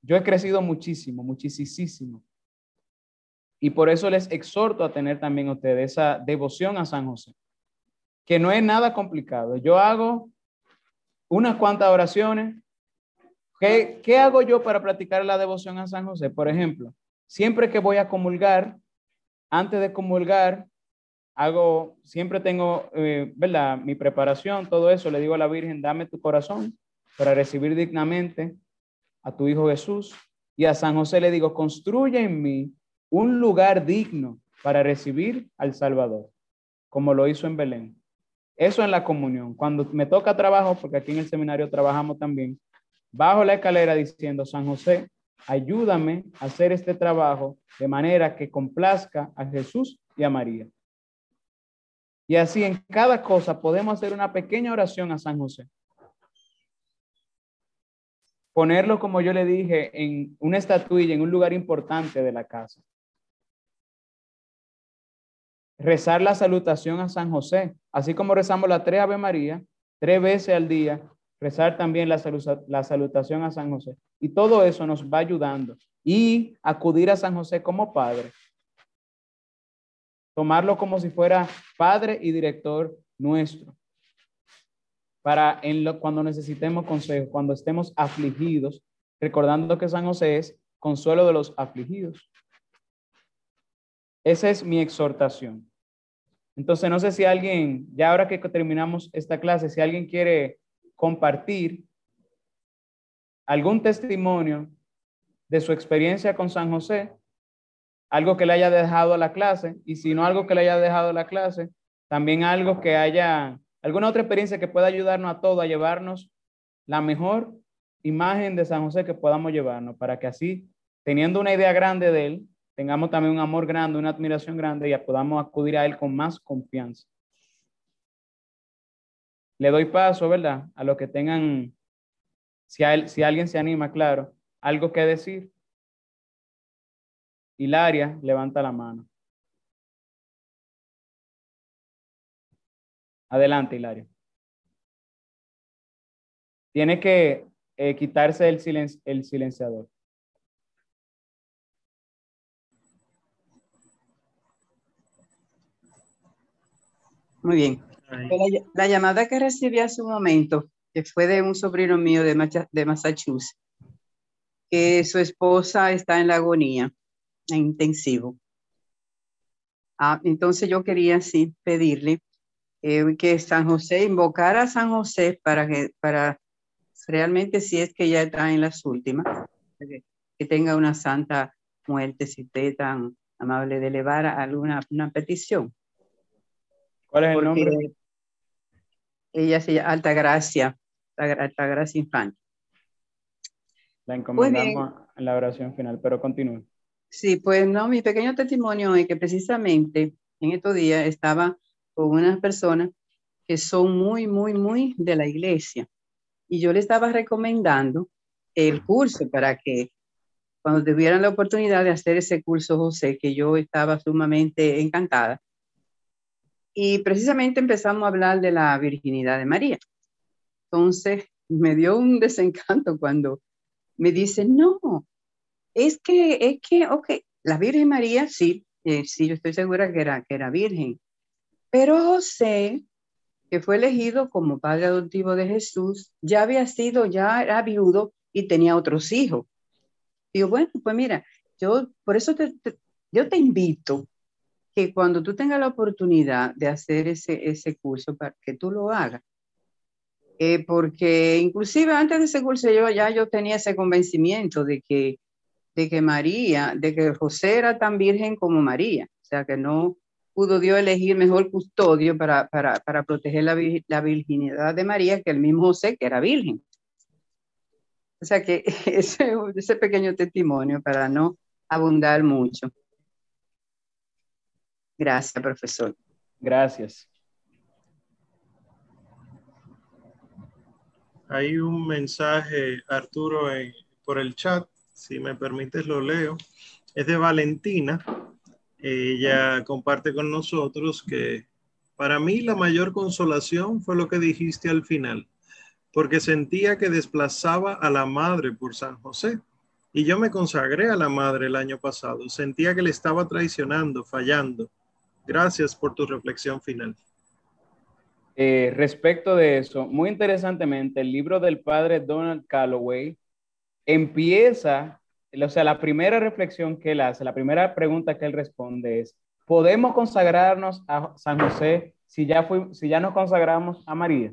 yo he crecido muchísimo, muchísimo. Y por eso les exhorto a tener también ustedes esa devoción a San José, que no es nada complicado. Yo hago unas cuantas oraciones. ¿Qué, hago yo para practicar la devoción a San José? Por ejemplo, Siempre que voy a comulgar, antes de comulgar, hago, siempre tengo, eh, ¿verdad? Mi preparación, todo eso, le digo a la Virgen, dame tu corazón para recibir dignamente a tu Hijo Jesús. Y a San José le digo, construye en mí un lugar digno para recibir al Salvador, como lo hizo en Belén. Eso en la comunión. Cuando me toca trabajo, porque aquí en el seminario trabajamos también, bajo la escalera diciendo, San José, ayúdame a hacer este trabajo de manera que complazca a Jesús y a María. Y así en cada cosa podemos hacer una pequeña oración a San José. Ponerlo, como yo le dije, en una estatuilla, en un lugar importante de la casa. Rezar la salutación a San José, así como rezamos la tres Ave María, tres veces al día, rezar también la, la salutación a San José. Y todo eso nos va ayudando. Y acudir a San José como padre. Tomarlo como si fuera padre y director nuestro. Para cuando necesitemos consejo, cuando estemos afligidos, recordando que San José es consuelo de los afligidos. Esa es mi exhortación. Entonces, no sé si alguien, ya ahora que terminamos esta clase, si alguien quiere compartir algún testimonio de su experiencia con San José, algo que le haya dejado a la clase, y si no algo que le haya dejado a la clase, también algo que haya, alguna otra experiencia que pueda ayudarnos a todos a llevarnos la mejor imagen de San José que podamos llevarnos, para que así, teniendo una idea grande de él, tengamos también un amor grande, una admiración grande y podamos acudir a él con más confianza le doy paso, ¿verdad? A los que tengan, si, si alguien se anima, claro, algo que decir. Hilaria, levanta la mano. Adelante, Hilaria. Tiene que eh, quitarse el, el silenciador. Muy bien. La, llamada que recibí hace un momento, que fue de un sobrino mío de, de Massachusetts, que su esposa está en la agonía, en intensivo. Ah, entonces yo quería sí pedirle eh, que San José invocara a San José para que para realmente si es que ya está en las últimas, que, tenga una santa muerte, si usted tan amable de elevar alguna una petición. ¿Cuál es el nombre? Ella se llama Alta Gracia, Alta Gracia Infante. La encomendamos en la oración final, pero continúe. Sí, pues no, mi pequeño testimonio es que precisamente en estos días estaba con unas personas que son muy, muy, muy de la iglesia. Y yo le estaba recomendando el curso para que cuando tuvieran la oportunidad de hacer ese curso, José, que yo estaba sumamente encantada. Y precisamente empezamos a hablar de la virginidad de María. Entonces, me dio un desencanto cuando me dice, no, es que, es que, ok, la Virgen María, sí, eh, sí, yo estoy segura que era, que era virgen, pero José, que fue elegido como padre adoptivo de Jesús, ya había sido, ya era viudo y tenía otros hijos. Digo, bueno, pues mira, yo por eso te, yo te invito que cuando tú tengas la oportunidad de hacer ese, ese curso, para que tú lo hagas. Eh, porque inclusive antes de ese curso yo ya yo tenía ese convencimiento de que, de que María, de que José era tan virgen como María, o sea que no pudo Dios elegir mejor custodio para, para, para proteger la, la virginidad de María que el mismo José que era virgen. O sea que ese, ese pequeño testimonio para no abundar mucho. Gracias, profesor. Gracias. Hay un mensaje, Arturo, por el chat. Si me permites, lo leo. Es de Valentina. Ella comparte con nosotros que para mí la mayor consolación fue lo que dijiste al final porque sentía que desplazaba a la madre por San José. Y yo me consagré a la madre el año pasado. Sentía que le estaba traicionando, fallando. Gracias por tu reflexión final. Eh, respecto de eso, muy interesantemente, el libro del padre Donald Calloway empieza, o sea, la primera reflexión que él hace, la primera pregunta que él responde es, ¿podemos consagrarnos a San José si ya, fui, si ya nos consagramos a María?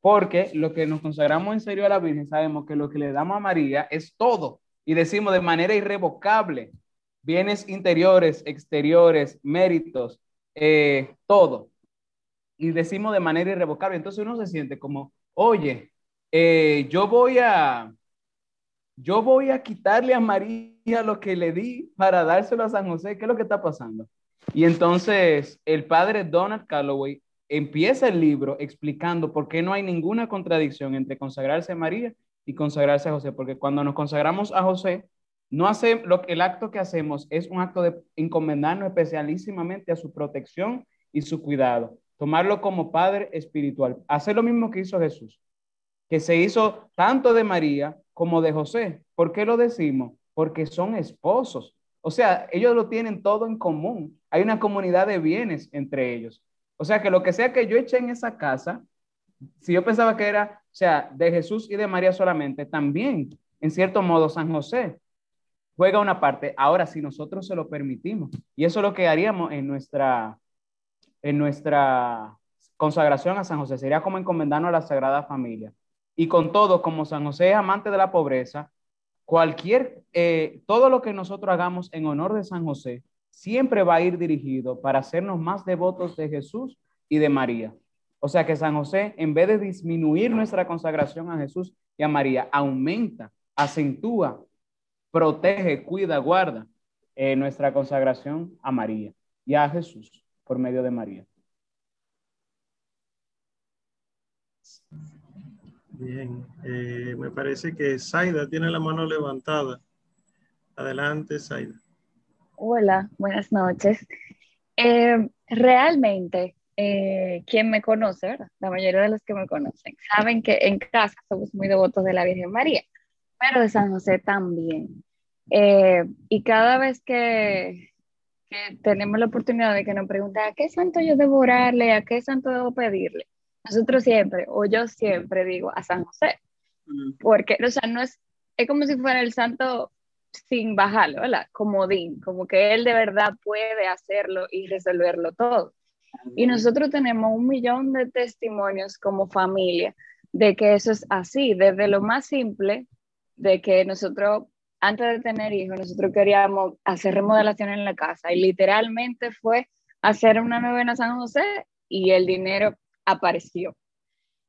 Porque lo que nos consagramos en serio a la Virgen, sabemos que lo que le damos a María es todo. Y decimos de manera irrevocable, bienes interiores, exteriores, méritos, eh, todo. Y decimos de manera irrevocable. Entonces uno se siente como, oye, eh, yo voy a, yo voy a quitarle a María lo que le di para dárselo a San José. ¿Qué es lo que está pasando? Y entonces el padre Donald Calloway empieza el libro explicando por qué no hay ninguna contradicción entre consagrarse a María y consagrarse a José, porque cuando nos consagramos a José, no hace, lo, el acto que hacemos es un acto de encomendarnos especialísimamente a su protección y su cuidado, tomarlo como padre espiritual, hacer lo mismo que hizo Jesús, que se hizo tanto de María como de José. ¿Por qué lo decimos? Porque son esposos. O sea, ellos lo tienen todo en común. Hay una comunidad de bienes entre ellos. O sea que lo que sea que yo eché en esa casa, si yo pensaba que era, o sea, de Jesús y de María solamente, también, en cierto modo, San José juega una parte. Ahora, si nosotros se lo permitimos, y eso es lo que haríamos en nuestra, en nuestra consagración a San José, sería como encomendarnos a la Sagrada Familia. Y con todo, como San José es amante de la pobreza, cualquier, eh, todo lo que nosotros hagamos en honor de San José, siempre va a ir dirigido para hacernos más devotos de Jesús y de María. O sea que San José, en vez de disminuir nuestra consagración a Jesús y a María, aumenta, acentúa, protege, cuida, guarda eh, nuestra consagración a María y a Jesús por medio de María. Bien, eh, me parece que Zaida tiene la mano levantada. Adelante, Zaida. Hola, buenas noches. Eh, realmente, eh, quien me conoce, ¿verdad? la mayoría de los que me conocen, saben que en casa somos muy devotos de la Virgen María, pero de San José también. Eh, y cada vez que, que, tenemos la oportunidad de que nos pregunten a qué santo yo debo orarle, a qué santo debo pedirle, nosotros siempre, o yo siempre digo a San José, porque, o sea, no es, es como si fuera el santo sin bajarlo, ¿verdad? Comodín, como que él de verdad puede hacerlo y resolverlo todo. Y nosotros tenemos un millón de testimonios como familia de que eso es así, desde lo más simple, de que nosotros, antes de tener hijos, nosotros queríamos hacer remodelación en la casa y literalmente fue hacer una novena San José y el dinero apareció.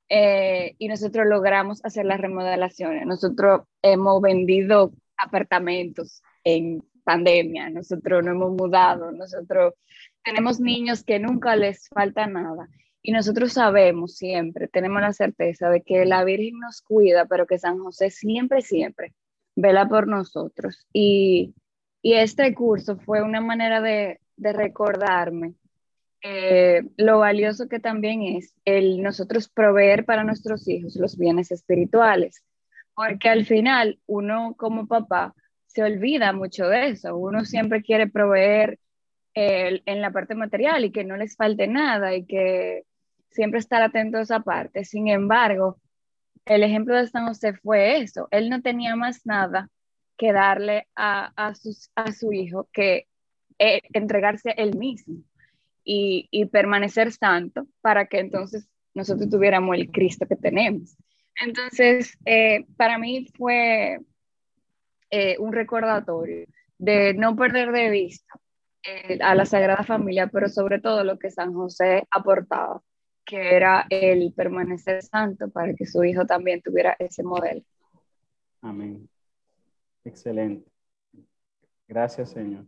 eh, y nosotros logramos hacer las remodelaciones. Nosotros hemos vendido apartamentos en pandemia, nosotros no hemos mudado, nosotros tenemos niños que nunca les falta nada y nosotros sabemos siempre, tenemos la certeza de que la Virgen nos cuida, pero que San José siempre, siempre vela por nosotros. Y, y este curso fue una manera de, de recordarme eh, lo valioso que también es el nosotros proveer para nuestros hijos los bienes espirituales, porque al final uno como papá se olvida mucho de eso, uno siempre quiere proveer eh, en la parte material y que no les falte nada y que siempre estar atento a esa parte. Sin embargo, el ejemplo de San José fue eso. Él no tenía más nada que darle a, a, sus, a su hijo que eh, entregarse él mismo y, y, permanecer santo para que entonces nosotros tuviéramos el Cristo que tenemos. Entonces, eh, para mí fue eh, un recordatorio de no perder de vista a la Sagrada Familia, pero sobre todo lo que San José aportaba que era el permanecer santo para que su hijo también tuviera ese modelo. Amén. Excelente. Gracias, Señor.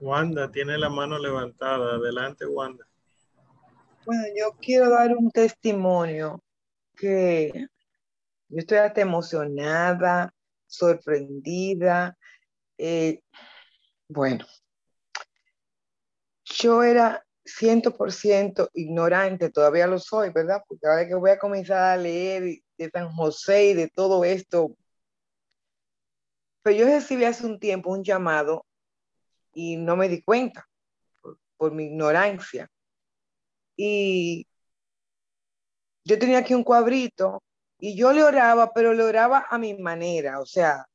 Wanda tiene la mano levantada. Adelante, Wanda. Bueno, yo quiero dar un testimonio que yo estoy hasta emocionada, sorprendida. Eh, bueno, yo era 100% ignorante, todavía lo soy, ¿verdad? Porque ahora que voy a comenzar a leer de San José y de todo esto, pero yo recibí hace un tiempo un llamado y no me di cuenta por, mi ignorancia. Y yo tenía aquí un cuadrito y yo le oraba, pero le oraba a mi manera, o sea,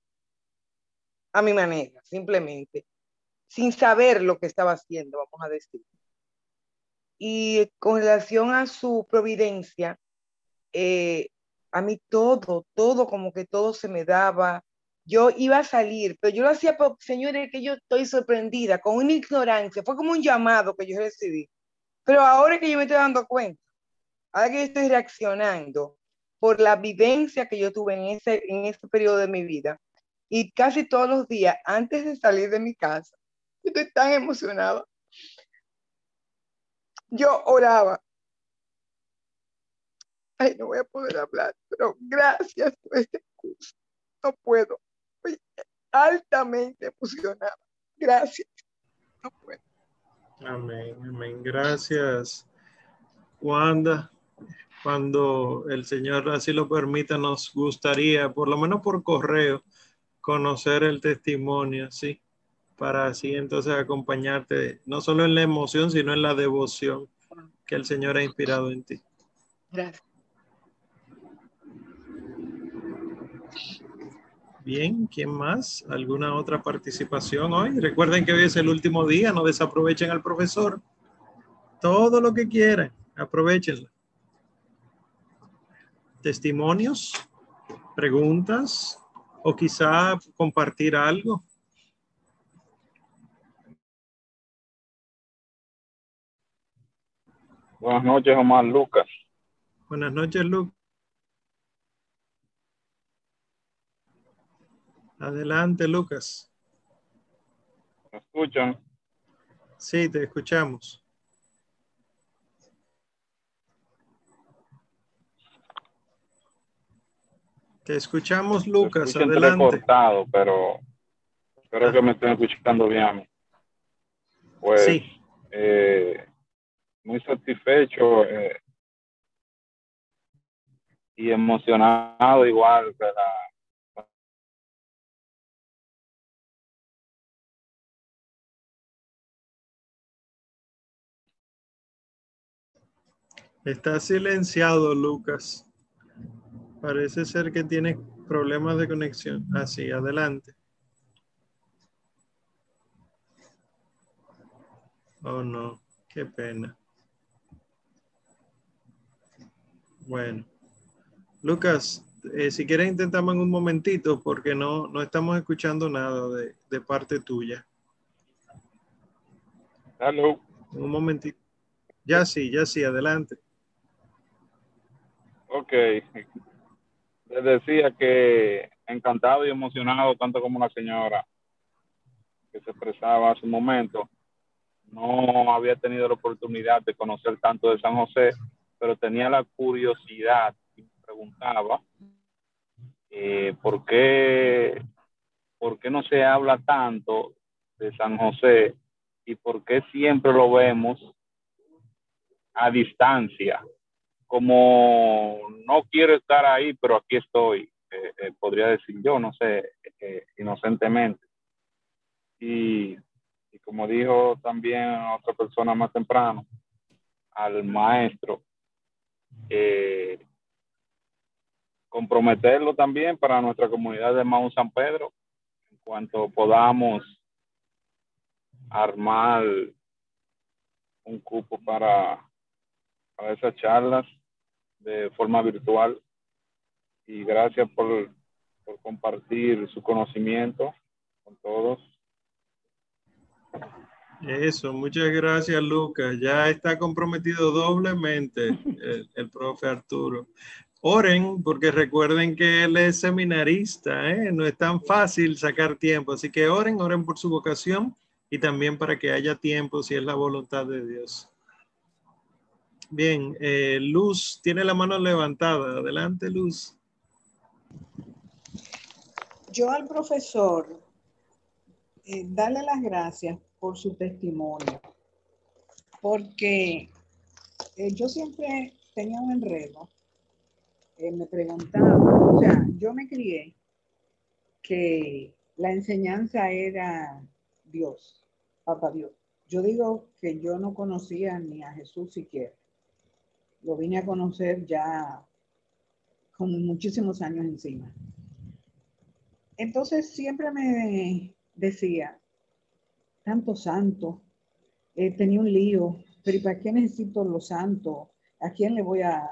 a mi manera, simplemente sin saber lo que estaba haciendo, vamos a decir. Y con relación a su providencia, eh, a mí todo, todo, como que todo se me daba. Yo iba a salir, pero yo lo hacía, por, señores, que yo estoy sorprendida, con una ignorancia. Fue como un llamado que yo recibí. Pero ahora que yo me estoy dando cuenta, ahora que yo estoy reaccionando por la vivencia que yo tuve en ese, en ese periodo de mi vida, y casi todos los días, antes de salir de mi casa, Estoy tan emocionada. Yo oraba. Ay, no voy a poder hablar, pero gracias por este curso. No puedo. Estoy altamente emocionada. Gracias. No puedo. Amén, amén. Gracias, Wanda. Cuando el Señor así lo permita, nos gustaría, por lo menos por correo, conocer el testimonio, ¿sí? Para así entonces acompañarte no solo en la emoción, sino en la devoción que el Señor ha inspirado en ti. Gracias. Bien, ¿quién más? ¿Alguna otra participación hoy? Recuerden que hoy es el último día, no desaprovechen al profesor. Todo lo que quieran, aprovechenlo. Testimonios, preguntas o quizá compartir algo. Buenas noches, Omar Lucas. Buenas noches, Lucas. Adelante, Lucas. ¿Me escuchan? Sí, te escuchamos. Te escuchamos, Lucas. Adelante. Cortado, pero espero que me estén escuchando bien. Pues, sí. Eh, muy satisfecho eh, y emocionado igual de Está silenciado, Lucas. Parece ser que tiene problemas de conexión. Así, ah, adelante. Oh, no. Qué pena. Bueno. Lucas, eh, si quieres intentamos en un momentito porque no, no estamos escuchando nada de, de parte tuya. Hello. Un momentito. Ya sí, ya sí, adelante. Ok. Les decía que encantado y emocionado, tanto como la señora que se expresaba hace un momento. No había tenido la oportunidad de conocer tanto de San José, pero tenía la curiosidad y me preguntaba eh, ¿por, qué, por qué no se habla tanto de San José y por qué siempre lo vemos a distancia, como no quiero estar ahí, pero aquí estoy, eh, eh, podría decir yo, no sé, inocentemente. Y, y, como dijo también otra persona más temprano, al maestro, eh, comprometerlo también para nuestra comunidad de Mount San Pedro, en cuanto podamos armar un cupo para, para esas charlas de forma virtual. Y gracias por, por compartir su conocimiento con todos. Eso, muchas gracias Lucas. Ya está comprometido doblemente el, el profe Arturo. Oren, porque recuerden que él es seminarista, ¿eh? no es tan fácil sacar tiempo, así que oren, oren por su vocación y también para que haya tiempo si es la voluntad de Dios. Bien, eh, Luz tiene la mano levantada. Adelante, Luz. Yo al profesor, eh, darle las gracias por su testimonio, porque eh, yo siempre tenía un enredo eh, me preguntaba, o sea, yo me crié que la enseñanza era Dios, Papá Dios. Yo digo que yo no conocía ni a Jesús siquiera. Lo vine a conocer ya con muchísimos años encima. Entonces siempre me decía, tanto santo, eh, tenía un lío, pero ¿y para qué necesito los santos? ¿a quién le voy a,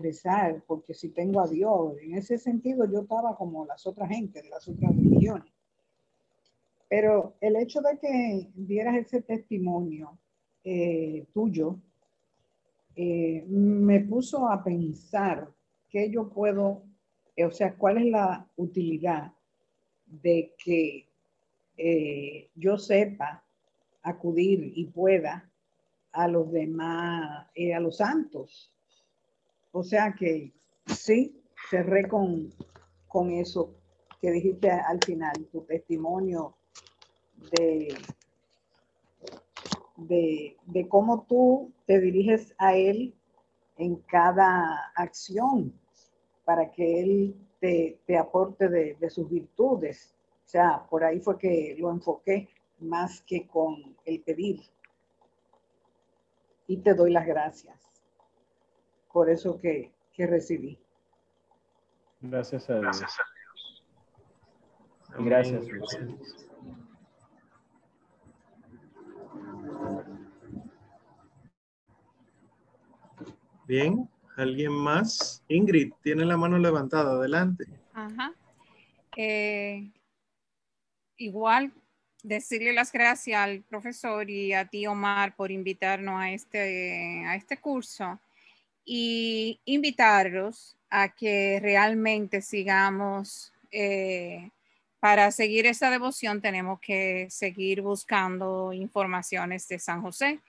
rezar? Porque si tengo a Dios, en ese sentido yo estaba como las otras gentes de las otras religiones. Pero el hecho de que dieras ese testimonio eh, tuyo, eh, me puso a pensar que yo puedo, o sea, cuál es la utilidad de que eh, yo sepa acudir y pueda a los demás, eh, a los santos. O sea que sí, cerré con, con eso que dijiste al final, tu testimonio de, de, de cómo tú te diriges a Él en cada acción para que Él te, te aporte de, de, sus virtudes. O sea, por ahí fue que lo enfoqué más que con el pedir y te doy las gracias por eso que, recibí. Gracias a Dios. Gracias. Bien, ¿alguien más? Ingrid, tiene la mano levantada, adelante. Ajá. Eh, igual decirle las gracias al profesor y a ti, Omar, por invitarnos a este, a este curso y invitarlos a que realmente sigamos, eh, para seguir esa devoción tenemos que seguir buscando informaciones de San José.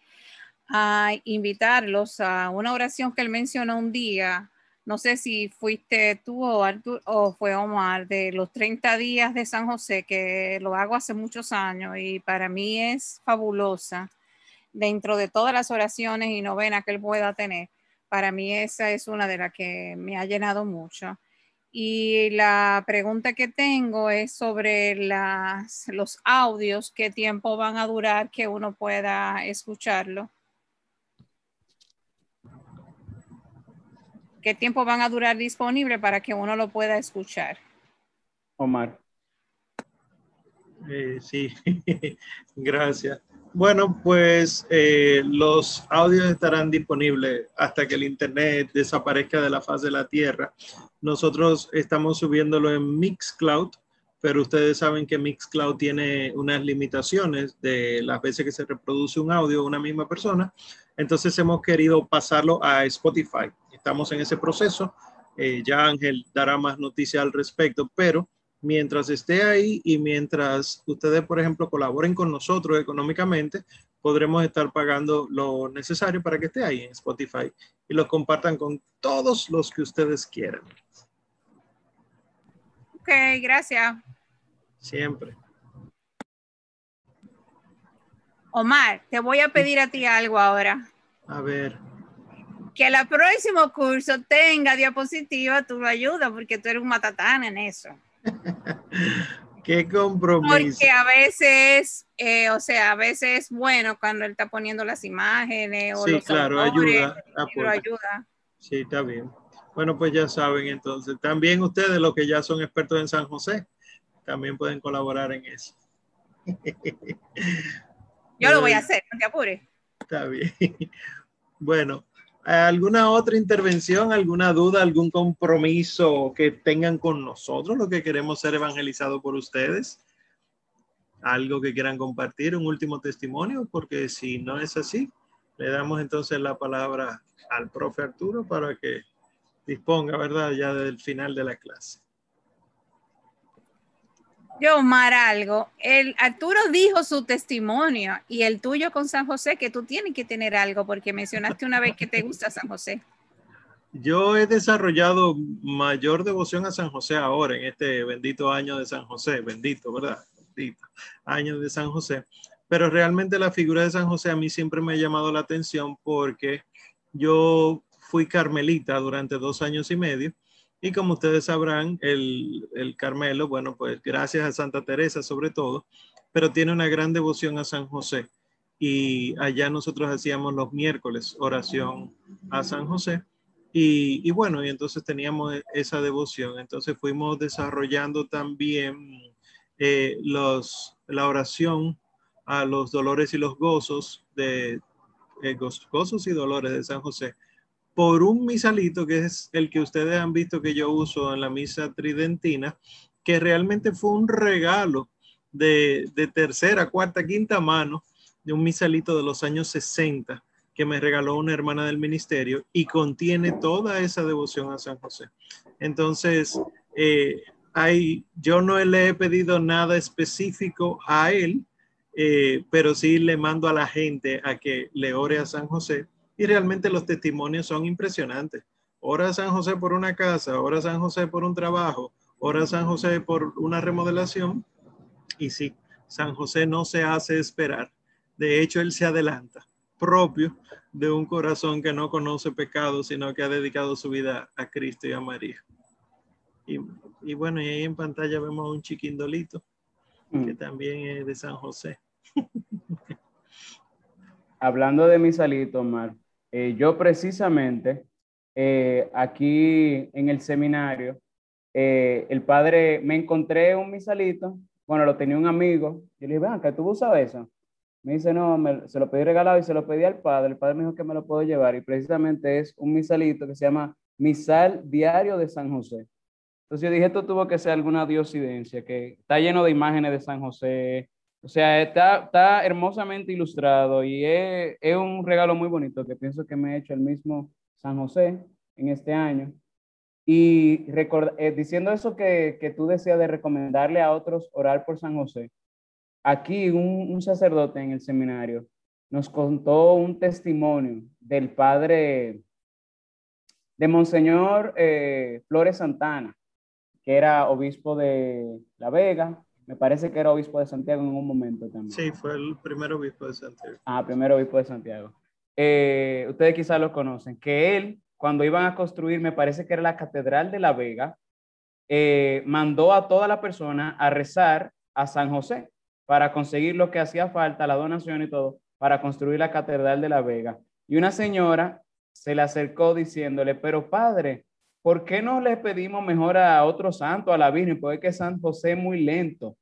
A invitarlos a una oración que él mencionó un día no sé si fuiste tú o, o fue Omar de los 30 días de San José, que lo hago hace muchos años y para mí es fabulosa. Dentro de todas las oraciones y novenas que él pueda tener, para mí esa es una de las que me ha llenado mucho. Y la pregunta que tengo es sobre las, los audios, qué tiempo van a durar que uno pueda escucharlo. ¿Qué tiempo van a durar disponible para que uno lo pueda escuchar? Omar. Eh, sí, gracias. Bueno, pues eh, los audios estarán disponibles hasta que el Internet desaparezca de la faz de la Tierra. Nosotros estamos subiéndolo en Mixcloud, pero ustedes saben que Mixcloud tiene unas limitaciones de las veces que se reproduce un audio de una misma persona. Entonces hemos querido pasarlo a Spotify. Estamos en ese proceso. Eh, ya Ángel dará más noticias al respecto, pero mientras esté ahí y mientras ustedes, por ejemplo, colaboren con nosotros económicamente, podremos estar pagando lo necesario para que esté ahí en Spotify y lo compartan con todos los que ustedes quieran. Ok, gracias. Siempre. Omar, te voy a pedir a ti algo ahora. A ver. Que el próximo curso tenga diapositiva, tú lo ayudas porque tú eres un matatán en eso. Qué compromiso. Porque a veces, eh, o sea, a veces es bueno cuando él está poniendo las imágenes o sí, los claro, autores, ayuda. lo ayuda. Sí, está bien. Bueno, pues ya saben entonces. También ustedes, los que ya son expertos en San José, también pueden colaborar en eso. Yo lo voy a hacer, no te apures. Está bien. Bueno, ¿alguna otra intervención, alguna duda, algún compromiso que tengan con nosotros, lo que queremos ser evangelizados por ustedes? ¿Algo que quieran compartir, un último testimonio? Porque si no es así, le damos entonces la palabra al profe Arturo para que disponga, ¿verdad? Ya del final de la clase. Yo, Omar, algo. El Arturo dijo su testimonio y el tuyo con San José, que tú tienes que tener algo, porque mencionaste una vez que te gusta San José. Yo he desarrollado mayor devoción a San José ahora, en este bendito año de San José, bendito, ¿verdad? Bendito año de San José. Pero realmente la figura de San José a mí siempre me ha llamado la atención porque yo fui carmelita durante dos años y medio y como ustedes sabrán, el, el Carmelo, bueno, pues gracias a Santa Teresa sobre todo, pero tiene una gran devoción a San José. Y allá nosotros hacíamos los miércoles oración a San José. Y, y bueno, y entonces teníamos esa devoción. Entonces fuimos desarrollando también eh, los, la oración a los dolores y los gozos de eh, goz- gozos y dolores de San José por un misalito que es el que ustedes han visto que yo uso en la misa tridentina, que realmente fue un regalo de, de tercera, cuarta, quinta mano de un misalito de los años 60 que me regaló una hermana del ministerio y contiene toda esa devoción a San José. Entonces, eh, hay, yo no le he pedido nada específico a él, eh, pero sí le mando a la gente a que le ore a San José y realmente los testimonios son impresionantes. Ora San José por una casa, ora San José por un trabajo, ora San José por una remodelación. Y sí, San José no se hace esperar. De hecho, él se adelanta, propio de un corazón que no conoce pecado, sino que ha dedicado su vida a Cristo y a María. Y, y bueno, y ahí en pantalla vemos a un chiquindolito que también es de San José. Hablando de mi salito, Omar, eh, yo precisamente eh, aquí en el seminario, eh, el padre, me encontré un misalito, bueno, lo tenía un amigo, yo le dije, vean, que tú usas eso. Me dice, no, se lo pedí regalado y se lo pedí al padre, el padre me dijo que me lo puedo llevar y precisamente es un misalito que se llama Misal Diario de San José. Entonces yo dije, esto tuvo que ser alguna diosidencia, que está lleno de imágenes de San José, o sea, está, está hermosamente ilustrado y es, es un regalo muy bonito que pienso que me ha hecho el mismo San José en este año. Y record- eh, diciendo eso que, que tú decías de recomendarle a otros orar por San José, aquí un, un sacerdote en el seminario nos contó un testimonio del padre de Monseñor eh, Flores Santana, que era obispo de La Vega, me parece que era obispo de Santiago en un momento también. Sí, fue el primer obispo de Santiago. Ah, primero obispo de Santiago. Eh, ustedes quizás lo conocen, que él, cuando iban a construir, me parece que era la Catedral de La Vega, eh, mandó a toda la persona a rezar a San José para conseguir lo que hacía falta, la donación y todo, para construir la Catedral de La Vega. Y una señora se le acercó diciéndole, pero padre, ¿por qué no le pedimos mejor a otro santo, a la Virgen? Porque es que San José es muy lento.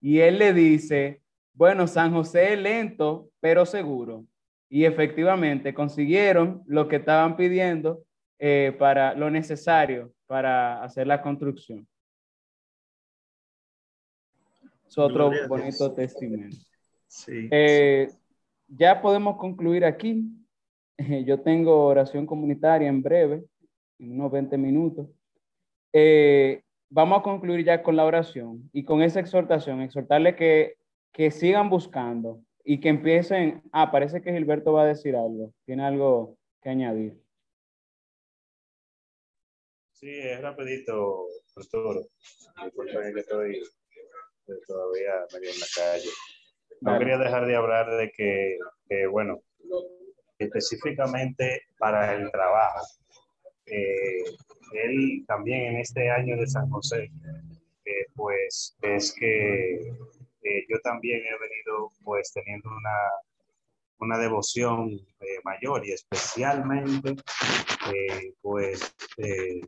Y él le dice, bueno, San José es lento, pero seguro. Y efectivamente consiguieron lo que estaban pidiendo eh, para lo necesario para hacer la construcción. Es otro bonito testimonio. Sí. Eh, ya podemos concluir aquí. Yo tengo oración comunitaria en breve, unos 20 minutos. Eh, vamos a concluir ya con la oración y con esa exhortación, exhortarle que, que sigan buscando y que empiecen. Ah, parece que Gilberto va a decir algo. Tiene algo que añadir. Sí, es rapidito, Arturo. Disculpen que estoy todavía medio en la calle. No quería dejar de hablar de que, que, bueno, específicamente para el trabajo. Él también en este año de San José, eh, pues es que eh, yo también he venido pues teniendo una, una devoción eh, mayor y especialmente pues he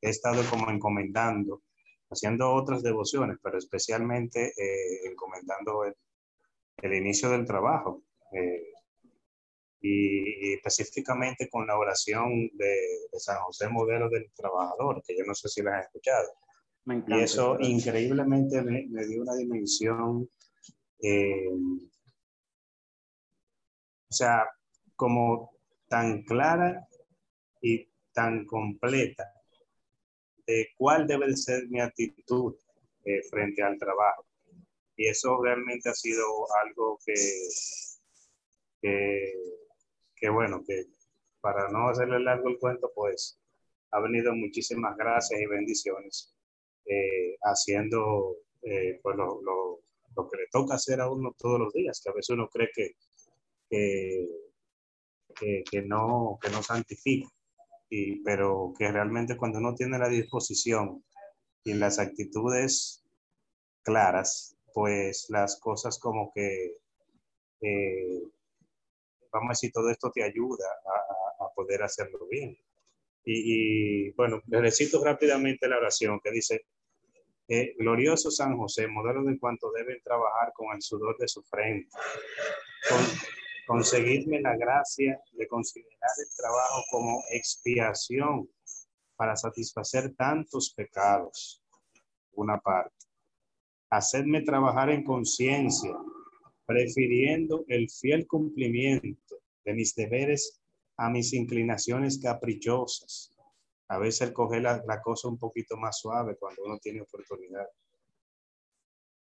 estado como encomendando, haciendo otras devociones, pero especialmente encomendando el, el inicio del trabajo. Y, y específicamente con la oración de, de San José Modelo del Trabajador, que yo no sé si la han escuchado. Me Y encanta. eso esa oración. increíblemente me, me dio una dimensión, eh, o sea, como tan clara y tan completa de cuál debe de ser mi actitud eh, frente al trabajo. Y eso realmente ha sido algo que, que, que, bueno, que para no hacerle largo el cuento, pues ha venido muchísimas gracias y bendiciones eh, haciendo eh, pues lo, lo- lo que le toca hacer a uno todos los días, que a veces uno cree que, que, que, no, que no santifica, y, pero que realmente cuando uno tiene la disposición y las actitudes claras, pues las cosas como que, eh, vamos a decir, todo esto te ayuda a, a- poder hacerlo bien. Y, y, bueno, les recito rápidamente la oración que dice, eh, glorioso San José, modelo de cuanto deben trabajar con el sudor de su frente. Con, conseguidme la gracia de considerar el trabajo como expiación para satisfacer tantos pecados. Una parte. Hacedme trabajar en conciencia, prefiriendo el fiel cumplimiento de mis deberes a mis inclinaciones caprichosas. A veces el coger la, la cosa un poquito más suave cuando uno tiene oportunidad.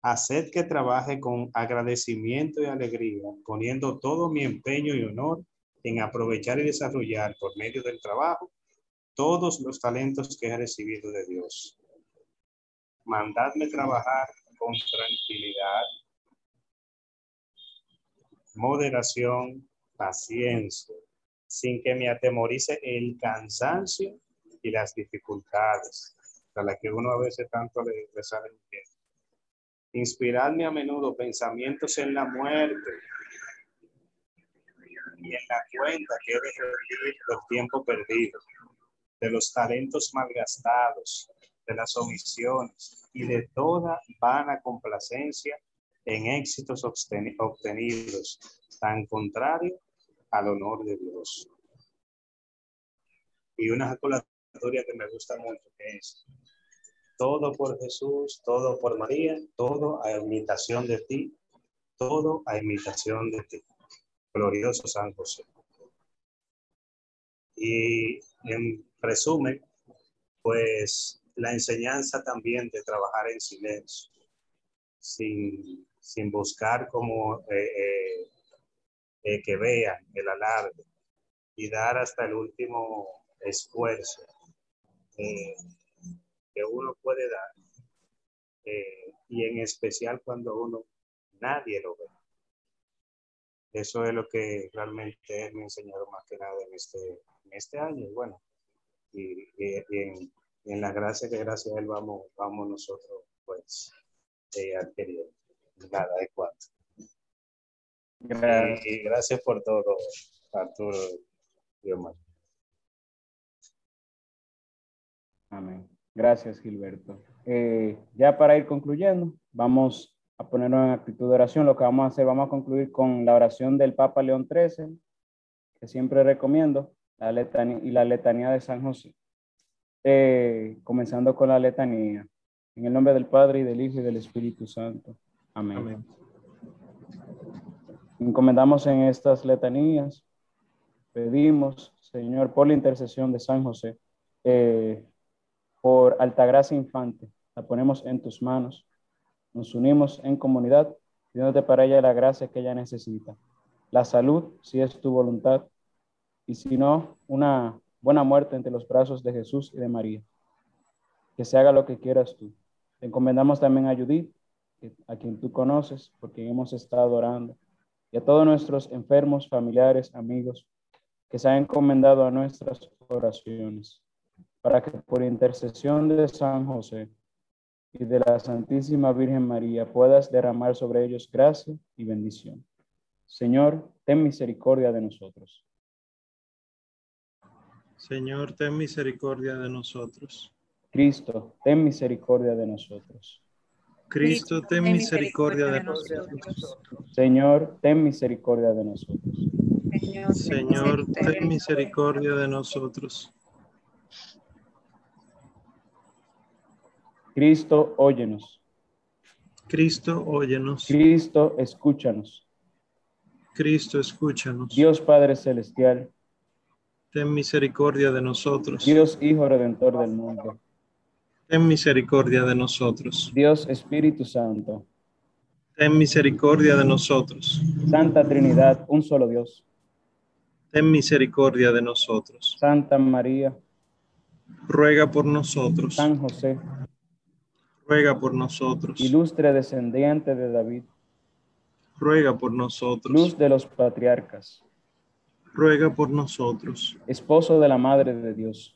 Haced que trabaje con agradecimiento y alegría, poniendo todo mi empeño y honor en aprovechar y desarrollar por medio del trabajo todos los talentos que he recibido de Dios. Mandadme trabajar con tranquilidad, moderación, paciencia, sin que me atemorice el cansancio y las dificultades a las que uno a veces tanto le, le sale bien. Inspiradme a menudo pensamientos en la muerte y en la cuenta que he de revivir los tiempos perdidos, de los talentos malgastados, de las omisiones y de toda vana complacencia en éxitos obteni- obtenidos, tan contrario al honor de Dios. Y una ejaculatoria que me gusta mucho es todo por Jesús, todo por María, todo a imitación de ti, todo a imitación de ti. Glorioso San José. Y en resumen, pues la enseñanza también de trabajar en silencio, sin, sin buscar como eh, eh, eh, que vean el alarde y dar hasta el último esfuerzo que uno puede dar. y en especial cuando uno nadie lo ve. Eso es lo que realmente me enseñaron más que nada en este, en este año. Bueno, y, y- y en, en la gracia que gracias a él vamos, vamos nosotros pues eh, adquiriendo. Nada, es cuanto. Gracias. Y gracias por todo, Arturo y Omar. Amén. Gracias, Gilberto. Eh, ya para ir concluyendo, vamos a ponernos en actitud de oración. Lo que vamos a hacer, vamos a concluir con la oración del Papa León XIII, que siempre recomiendo, la letanía, y la letanía de San José. Eh, comenzando con la letanía. En el nombre del Padre, y del Hijo, y del Espíritu Santo. Amén. Amén. Encomendamos en estas letanías, pedimos, Señor, por la intercesión de San José, eh, por Altagracia Infante, la ponemos en tus manos, nos unimos en comunidad, pidiéndote para ella la gracia que ella necesita, la salud, si es tu voluntad, y si no, una buena muerte entre los brazos de Jesús y de María. Que se haga lo que quieras tú. Te encomendamos también a Judith, a quien tú conoces, porque hemos estado orando y a todos nuestros enfermos, familiares, amigos, que se han encomendado a nuestras oraciones, para que por intercesión de San José y de la Santísima Virgen María puedas derramar sobre ellos gracia y bendición. Señor, ten misericordia de nosotros. Señor, ten misericordia de nosotros. Cristo, ten misericordia de nosotros. Cristo, ten misericordia de nosotros. Señor, ten misericordia de nosotros. Señor, ten misericordia de nosotros. Cristo, óyenos. Cristo, óyenos. Cristo, escúchanos. Cristo, escúchanos. Dios Padre Celestial, Ten misericordia de nosotros. Dios Hijo Redentor del mundo, Ten misericordia de nosotros. Dios Espíritu Santo, Ten misericordia de nosotros. Santa Trinidad, un solo Dios, Ten misericordia de nosotros. Santa María, Ruega por nosotros. San José, Ruega por nosotros. ilustre descendiente de David, Ruega por nosotros. luz de los patriarcas, Ruega por nosotros. esposo de la Madre de Dios,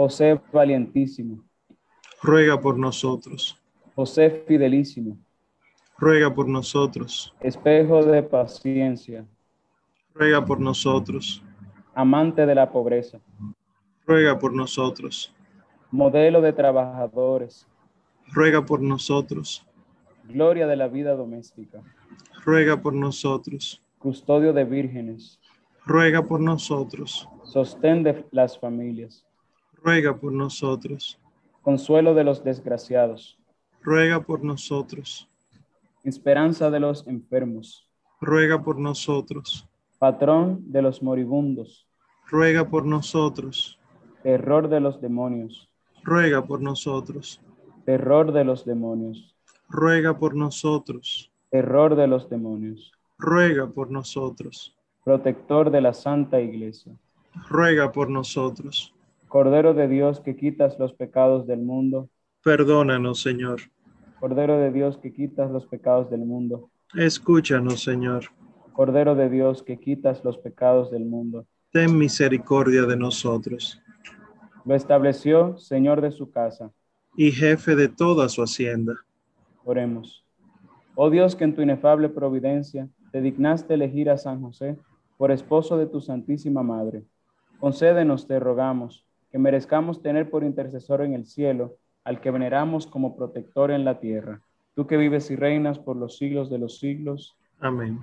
José valientísimo, Ruega por nosotros. José fidelísimo, Ruega por nosotros. espejo de paciencia, Ruega por nosotros. amante de la pobreza, Ruega por nosotros. modelo de trabajadores, Ruega por nosotros. gloria de la vida doméstica, Ruega por nosotros. custodio de vírgenes, Ruega por nosotros. sostén de las familias, Ruega por nosotros. consuelo de los desgraciados, Ruega por nosotros. esperanza de los enfermos, Ruega por nosotros. patrón de los moribundos, Ruega por nosotros. terror de los demonios, Ruega por nosotros. terror de los demonios, Ruega por nosotros. terror de los demonios, Ruega por nosotros. protector de la Santa Iglesia, Ruega por nosotros. Cordero de Dios que quitas los pecados del mundo, Perdónanos, Señor. Cordero de Dios que quitas los pecados del mundo, Escúchanos, Señor. Cordero de Dios que quitas los pecados del mundo. Ten misericordia de nosotros. Lo estableció Señor de su casa. Y jefe de toda su hacienda. Oremos. Oh Dios, que en tu inefable providencia te dignaste elegir a San José por esposo de tu Santísima Madre. Concédenos, te rogamos, que merezcamos tener por intercesor en el cielo al que veneramos como protector en la tierra. Tú que vives y reinas por los siglos de los siglos. Amén.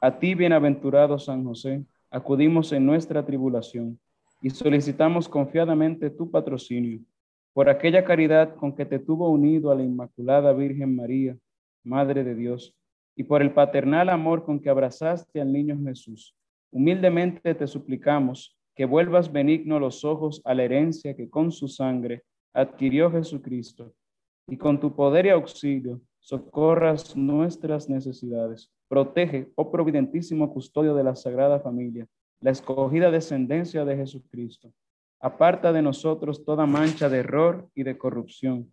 A ti, bienaventurado San José, acudimos en nuestra tribulación y solicitamos confiadamente tu patrocinio por aquella caridad con que te tuvo unido a la Inmaculada Virgen María, Madre de Dios, y por el paternal amor con que abrazaste al niño Jesús. Humildemente te suplicamos que vuelvas benigno los ojos a la herencia que con su sangre adquirió Jesucristo, y con tu poder y auxilio socorras nuestras necesidades. Protege, oh providentísimo custodio de la Sagrada Familia, la escogida descendencia de Jesucristo. Aparta de nosotros toda mancha de error y de corrupción.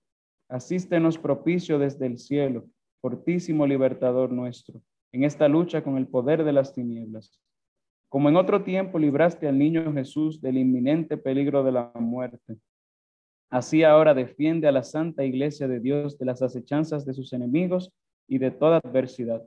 Asístenos propicio desde el cielo, fortísimo libertador nuestro, en esta lucha con el poder de las tinieblas. Como en otro tiempo libraste al niño Jesús del inminente peligro de la muerte, así ahora defiende a la santa iglesia de Dios de las acechanzas de sus enemigos y de toda adversidad.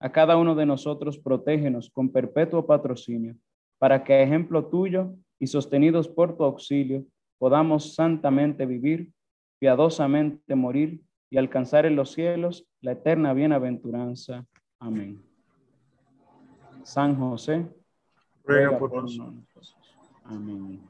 A cada uno de nosotros protégenos con perpetuo patrocinio, para que a ejemplo tuyo y sostenidos por tu auxilio, podamos santamente vivir, piadosamente morir y alcanzar en los cielos la eterna bienaventuranza. Amén. San José, ruega por nosotros. Amén.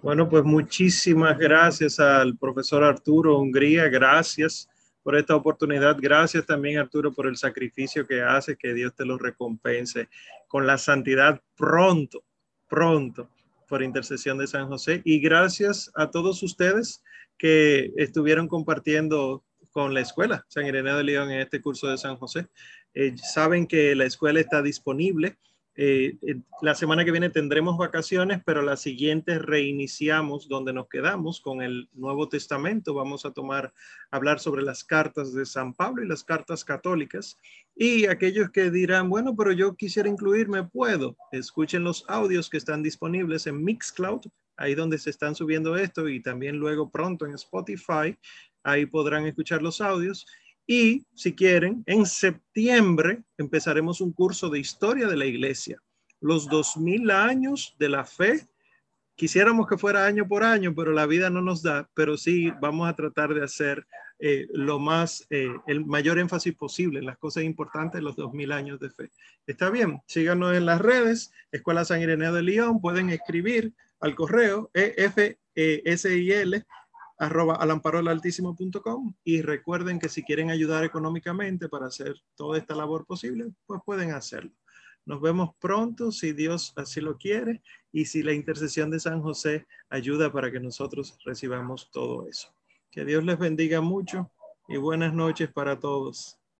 Bueno, pues muchísimas gracias al profesor Arturo Hungría, gracias por esta oportunidad. Gracias también, Arturo, por el sacrificio que hace, que Dios te lo recompense con la santidad pronto, pronto, por intercesión de San José. Y gracias a todos ustedes que estuvieron compartiendo con la escuela San Ireneo de León en este curso de San José. Eh, saben que la escuela está disponible eh, eh, la semana que viene tendremos vacaciones, pero la siguiente reiniciamos donde nos quedamos con el Nuevo Testamento. Vamos a tomar, hablar sobre las cartas de San Pablo y las cartas católicas. Y aquellos que dirán, bueno, pero yo quisiera incluirme, puedo. Escuchen los audios que están disponibles en Mixcloud, ahí donde se están subiendo esto, y también luego pronto en Spotify. Ahí podrán escuchar los audios. Y si quieren, en septiembre empezaremos un curso de historia de la iglesia. Los dos mil años de la fe. Quisiéramos que fuera año por año, pero la vida no nos da. Pero sí vamos a tratar de hacer eh, lo más, eh, el mayor énfasis posible en las cosas importantes de los dos mil años de fe. Está bien, síganos en las redes, Escuela San Ireneo de León, pueden escribir al correo EFSIL arroba alamparolaltísimo.com y recuerden que si quieren ayudar económicamente para hacer toda esta labor posible, pues pueden hacerlo. Nos vemos pronto si Dios así lo quiere y si la intercesión de San José ayuda para que nosotros recibamos todo eso. Que Dios les bendiga mucho y buenas noches para todos.